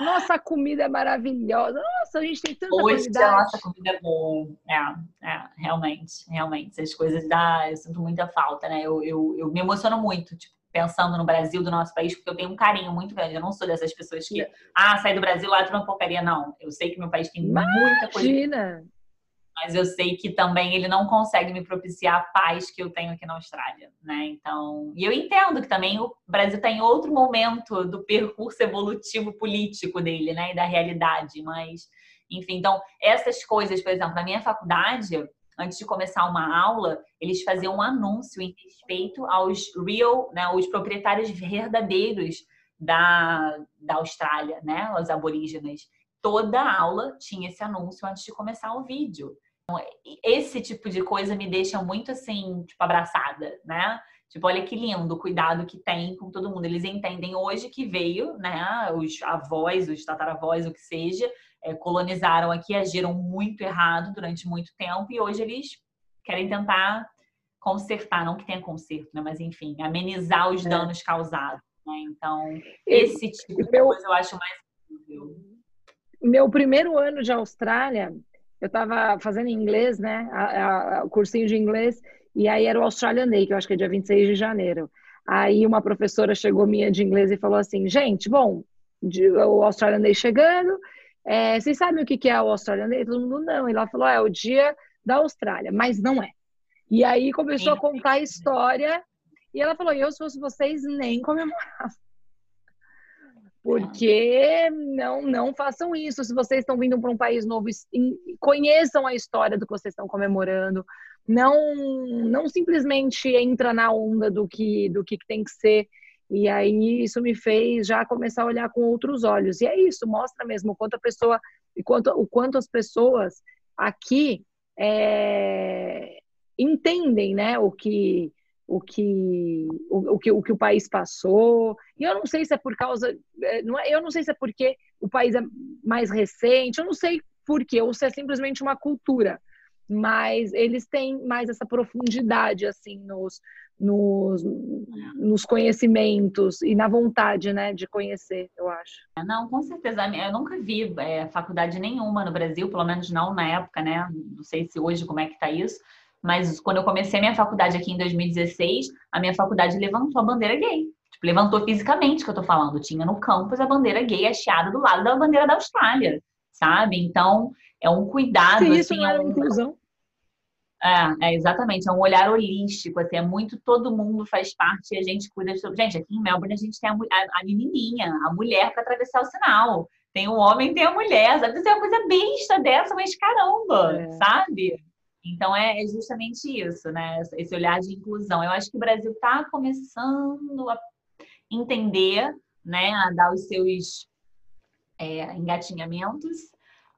nossa comida é maravilhosa. Nossa, a gente tem tanta Hoje qualidade. a nossa comida é boa. É, é, realmente, realmente. Essas coisas dá, eu sinto muita falta, né? Eu, eu, eu me emociono muito, tipo, pensando no Brasil, do nosso país, porque eu tenho um carinho muito grande. Eu não sou dessas pessoas que, ah, sai do Brasil, lá tu não porcaria, não. Eu sei que meu país tem Imagina. muita coisa mas eu sei que também ele não consegue me propiciar a paz que eu tenho aqui na Austrália, né? Então, e eu entendo que também o Brasil está em outro momento do percurso evolutivo político dele, né, e da realidade, mas enfim, então essas coisas, por exemplo, na minha faculdade, antes de começar uma aula, eles faziam um anúncio em respeito aos real, né, os proprietários verdadeiros da, da Austrália, né, os aborígenes toda aula tinha esse anúncio antes de começar o vídeo. Então, esse tipo de coisa me deixa muito assim, tipo, abraçada, né? Tipo, olha que lindo o cuidado que tem com todo mundo. Eles entendem hoje que veio, né? Os avós, os tataravós, o que seja, é, colonizaram aqui, agiram muito errado durante muito tempo e hoje eles querem tentar consertar, não que tenha conserto, né? Mas enfim, amenizar os é. danos causados. Né? Então, esse tipo de coisa eu acho mais meu primeiro ano de Austrália, eu estava fazendo inglês, né? O cursinho de inglês, e aí era o Australian Day, que eu acho que é dia 26 de janeiro. Aí uma professora chegou minha de inglês e falou assim: gente, bom, o Australian Day chegando, é, vocês sabem o que é o Australian Day? Todo mundo não. E ela falou: é o dia da Austrália, mas não é. E aí começou a contar a história, e ela falou: eu, se fosse vocês, nem comemorava. Porque não, não façam isso. Se vocês estão vindo para um país novo, conheçam a história do que vocês estão comemorando. Não, não simplesmente entra na onda do que, do que tem que ser. E aí isso me fez já começar a olhar com outros olhos. E é isso, mostra mesmo o quanto a pessoa, o quanto, o quanto as pessoas aqui é, entendem, né, o que o que o, o, que o que o país passou. E eu não sei se é por causa, é, não é, eu não sei se é porque o país é mais recente, eu não sei por quê, ou se é simplesmente uma cultura. Mas eles têm mais essa profundidade assim nos nos, nos conhecimentos e na vontade, né, de conhecer, eu acho. Não, com certeza. Eu nunca vi é, faculdade nenhuma no Brasil, pelo menos não na época, né? Não sei se hoje como é que tá isso Mas quando eu comecei a minha faculdade aqui em 2016, a minha faculdade levantou a bandeira gay. Tipo, levantou fisicamente, que eu tô falando. Tinha no campus a bandeira gay hasteada do lado da bandeira da Austrália, sabe? Então, é um cuidado. Se isso assim, não é era um... inclusão. É, é, exatamente, é um olhar holístico, assim, é muito todo mundo faz parte e a gente cuida de tudo. Gente, aqui em Melbourne a gente tem a, a, a menininha, a mulher para atravessar o sinal. Tem o homem, tem a mulher, sabe? Isso é uma coisa besta dessa, mas caramba, é. sabe? Então é, é justamente isso, né? Esse olhar de inclusão. Eu acho que o Brasil está começando a entender, né, a dar os seus é, engatinhamentos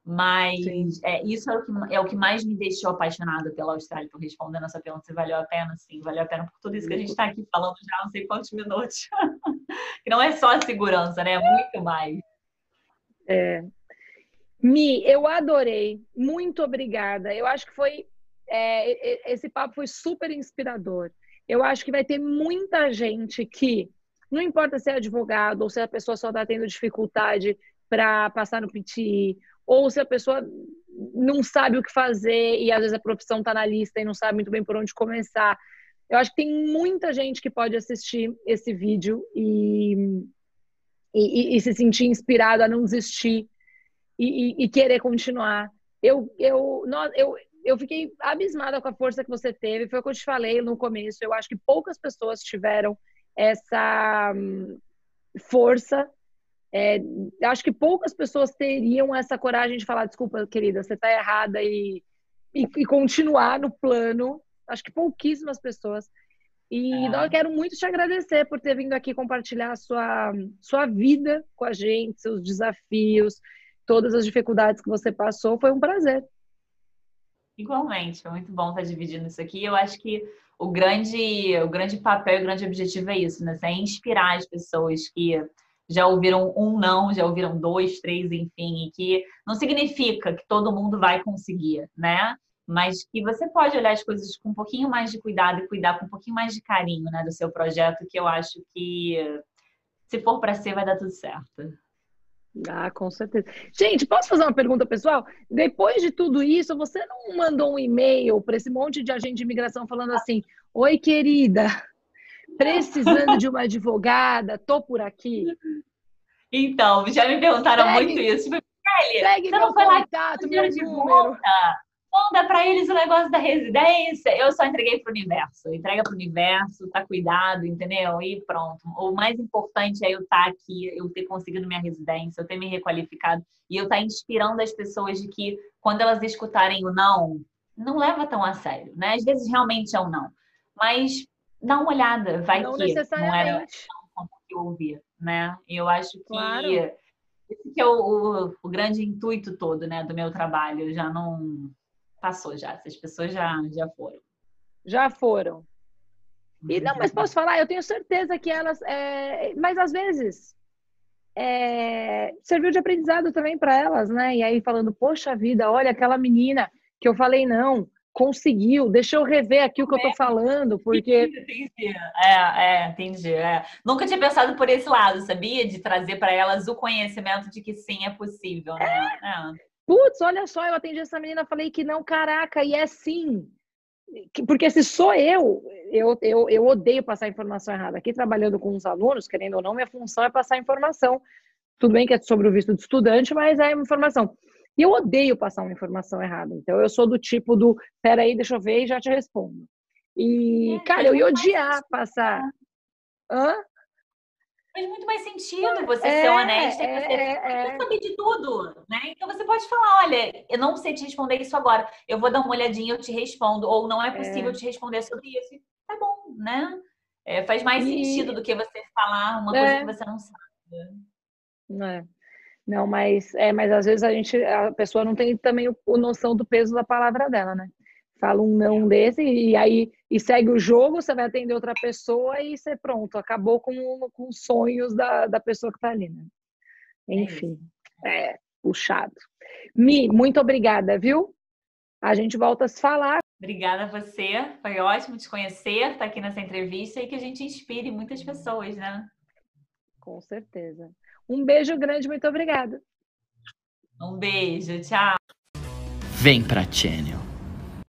mas é, isso é o, que, é o que mais me deixou apaixonada pela Austrália. Estou respondendo essa pergunta se valeu a pena. Sim, valeu a pena por tudo isso que a gente está aqui falando já não sei quantos minutos. que não é só a segurança, né? É muito mais. É. Mi, eu adorei. Muito obrigada. Eu acho que foi. É, esse papo foi super inspirador. Eu acho que vai ter muita gente que, não importa se é advogado ou se a pessoa só está tendo dificuldade para passar no PT ou se a pessoa não sabe o que fazer e às vezes a profissão está na lista e não sabe muito bem por onde começar. Eu acho que tem muita gente que pode assistir esse vídeo e, e, e se sentir inspirado a não desistir e, e, querer continuar. Eu, eu, nós, eu, eu fiquei abismada com a força que você teve. Foi o que eu te falei no começo. Eu acho que poucas pessoas tiveram essa hum, força é, acho que poucas pessoas teriam essa coragem de falar, desculpa, querida, você está errada e, e, e, continuar no plano. Acho que pouquíssimas pessoas. E é. eu quero muito te agradecer por ter vindo aqui compartilhar a sua, sua vida com a gente, seus desafios, todas as dificuldades que você passou. Foi um prazer. Igualmente, foi muito bom estar dividindo isso aqui. Eu acho que o grande, o grande papel, o grande objetivo é isso, né? É inspirar as pessoas que já ouviram um não, já ouviram dois, três, enfim, e que não significa que todo mundo vai conseguir, né? Mas que você pode olhar as coisas com um pouquinho mais de cuidado e cuidar com um pouquinho mais de carinho, né, do seu projeto, que eu acho que se for para ser vai dar tudo certo. Ah, com certeza. Gente, posso fazer uma pergunta pessoal? Depois de tudo isso, você não mandou um e-mail para esse monte de agente de imigração falando assim: Oi, querida, precisando de uma advogada, tô por aqui. Então, já me perguntaram segue, muito isso. Tipo, segue você não foi lá contato, meu de número. volta? Manda para eles o negócio da residência. Eu só entreguei para o universo. Entrega para o universo, tá cuidado, entendeu? E pronto. O mais importante é eu estar tá aqui, eu ter conseguido minha residência, eu ter me requalificado e eu estar tá inspirando as pessoas de que quando elas escutarem o não, não leva tão a sério, né? Às vezes realmente é um não. Mas dá uma olhada, vai não que não era como que eu ouvi, né? Eu acho que claro. esse que é o, o, o, grande intuito todo, né, do meu trabalho. Já não passou já, essas pessoas já já foram. Já foram. E não, mas posso falar, eu tenho certeza que elas, é, mas às vezes é, serviu de aprendizado também para elas, né? E aí falando, poxa vida, olha aquela menina que eu falei não, conseguiu. Deixa eu rever aqui o que é. eu tô falando, porque. Entendi. É, é, entendi. É. Nunca tinha pensado por esse lado, sabia? De trazer para elas o conhecimento de que sim, é possível, né? É. Putz, olha só, eu atendi essa menina, falei que não, caraca, e é sim. Porque se sou eu, eu, eu, eu odeio passar informação errada. Aqui trabalhando com os alunos, querendo ou não, minha função é passar informação. Tudo bem que é sobre o visto de estudante, mas é informação. E eu odeio passar uma informação errada. Então, eu sou do tipo do, peraí, deixa eu ver e já te respondo. E, é, cara, eu ia odiar passar. Hã? Faz muito mais sentido você é, ser honesta e você, é, é. saber de tudo, né? Então você pode falar, olha, eu não sei te responder isso agora, eu vou dar uma olhadinha, eu te respondo, ou não é possível é. te responder sobre isso. Tá bom, né? É, faz mais e... sentido do que você falar uma coisa é. que você não sabe. Não é. Não, mas é, mas às vezes a gente, a pessoa não tem também o, o noção do peso da palavra dela, né? Fala um não desse e aí e segue o jogo, você vai atender outra pessoa e você pronto, acabou com, com os sonhos da, da pessoa que tá ali, né? Enfim, é puxado. Mi, muito obrigada, viu? A gente volta a se falar. Obrigada a você, foi ótimo te conhecer, estar tá aqui nessa entrevista e que a gente inspire muitas pessoas, né? Com certeza. Um beijo grande, muito obrigada. Um beijo, tchau. Vem pra Channel.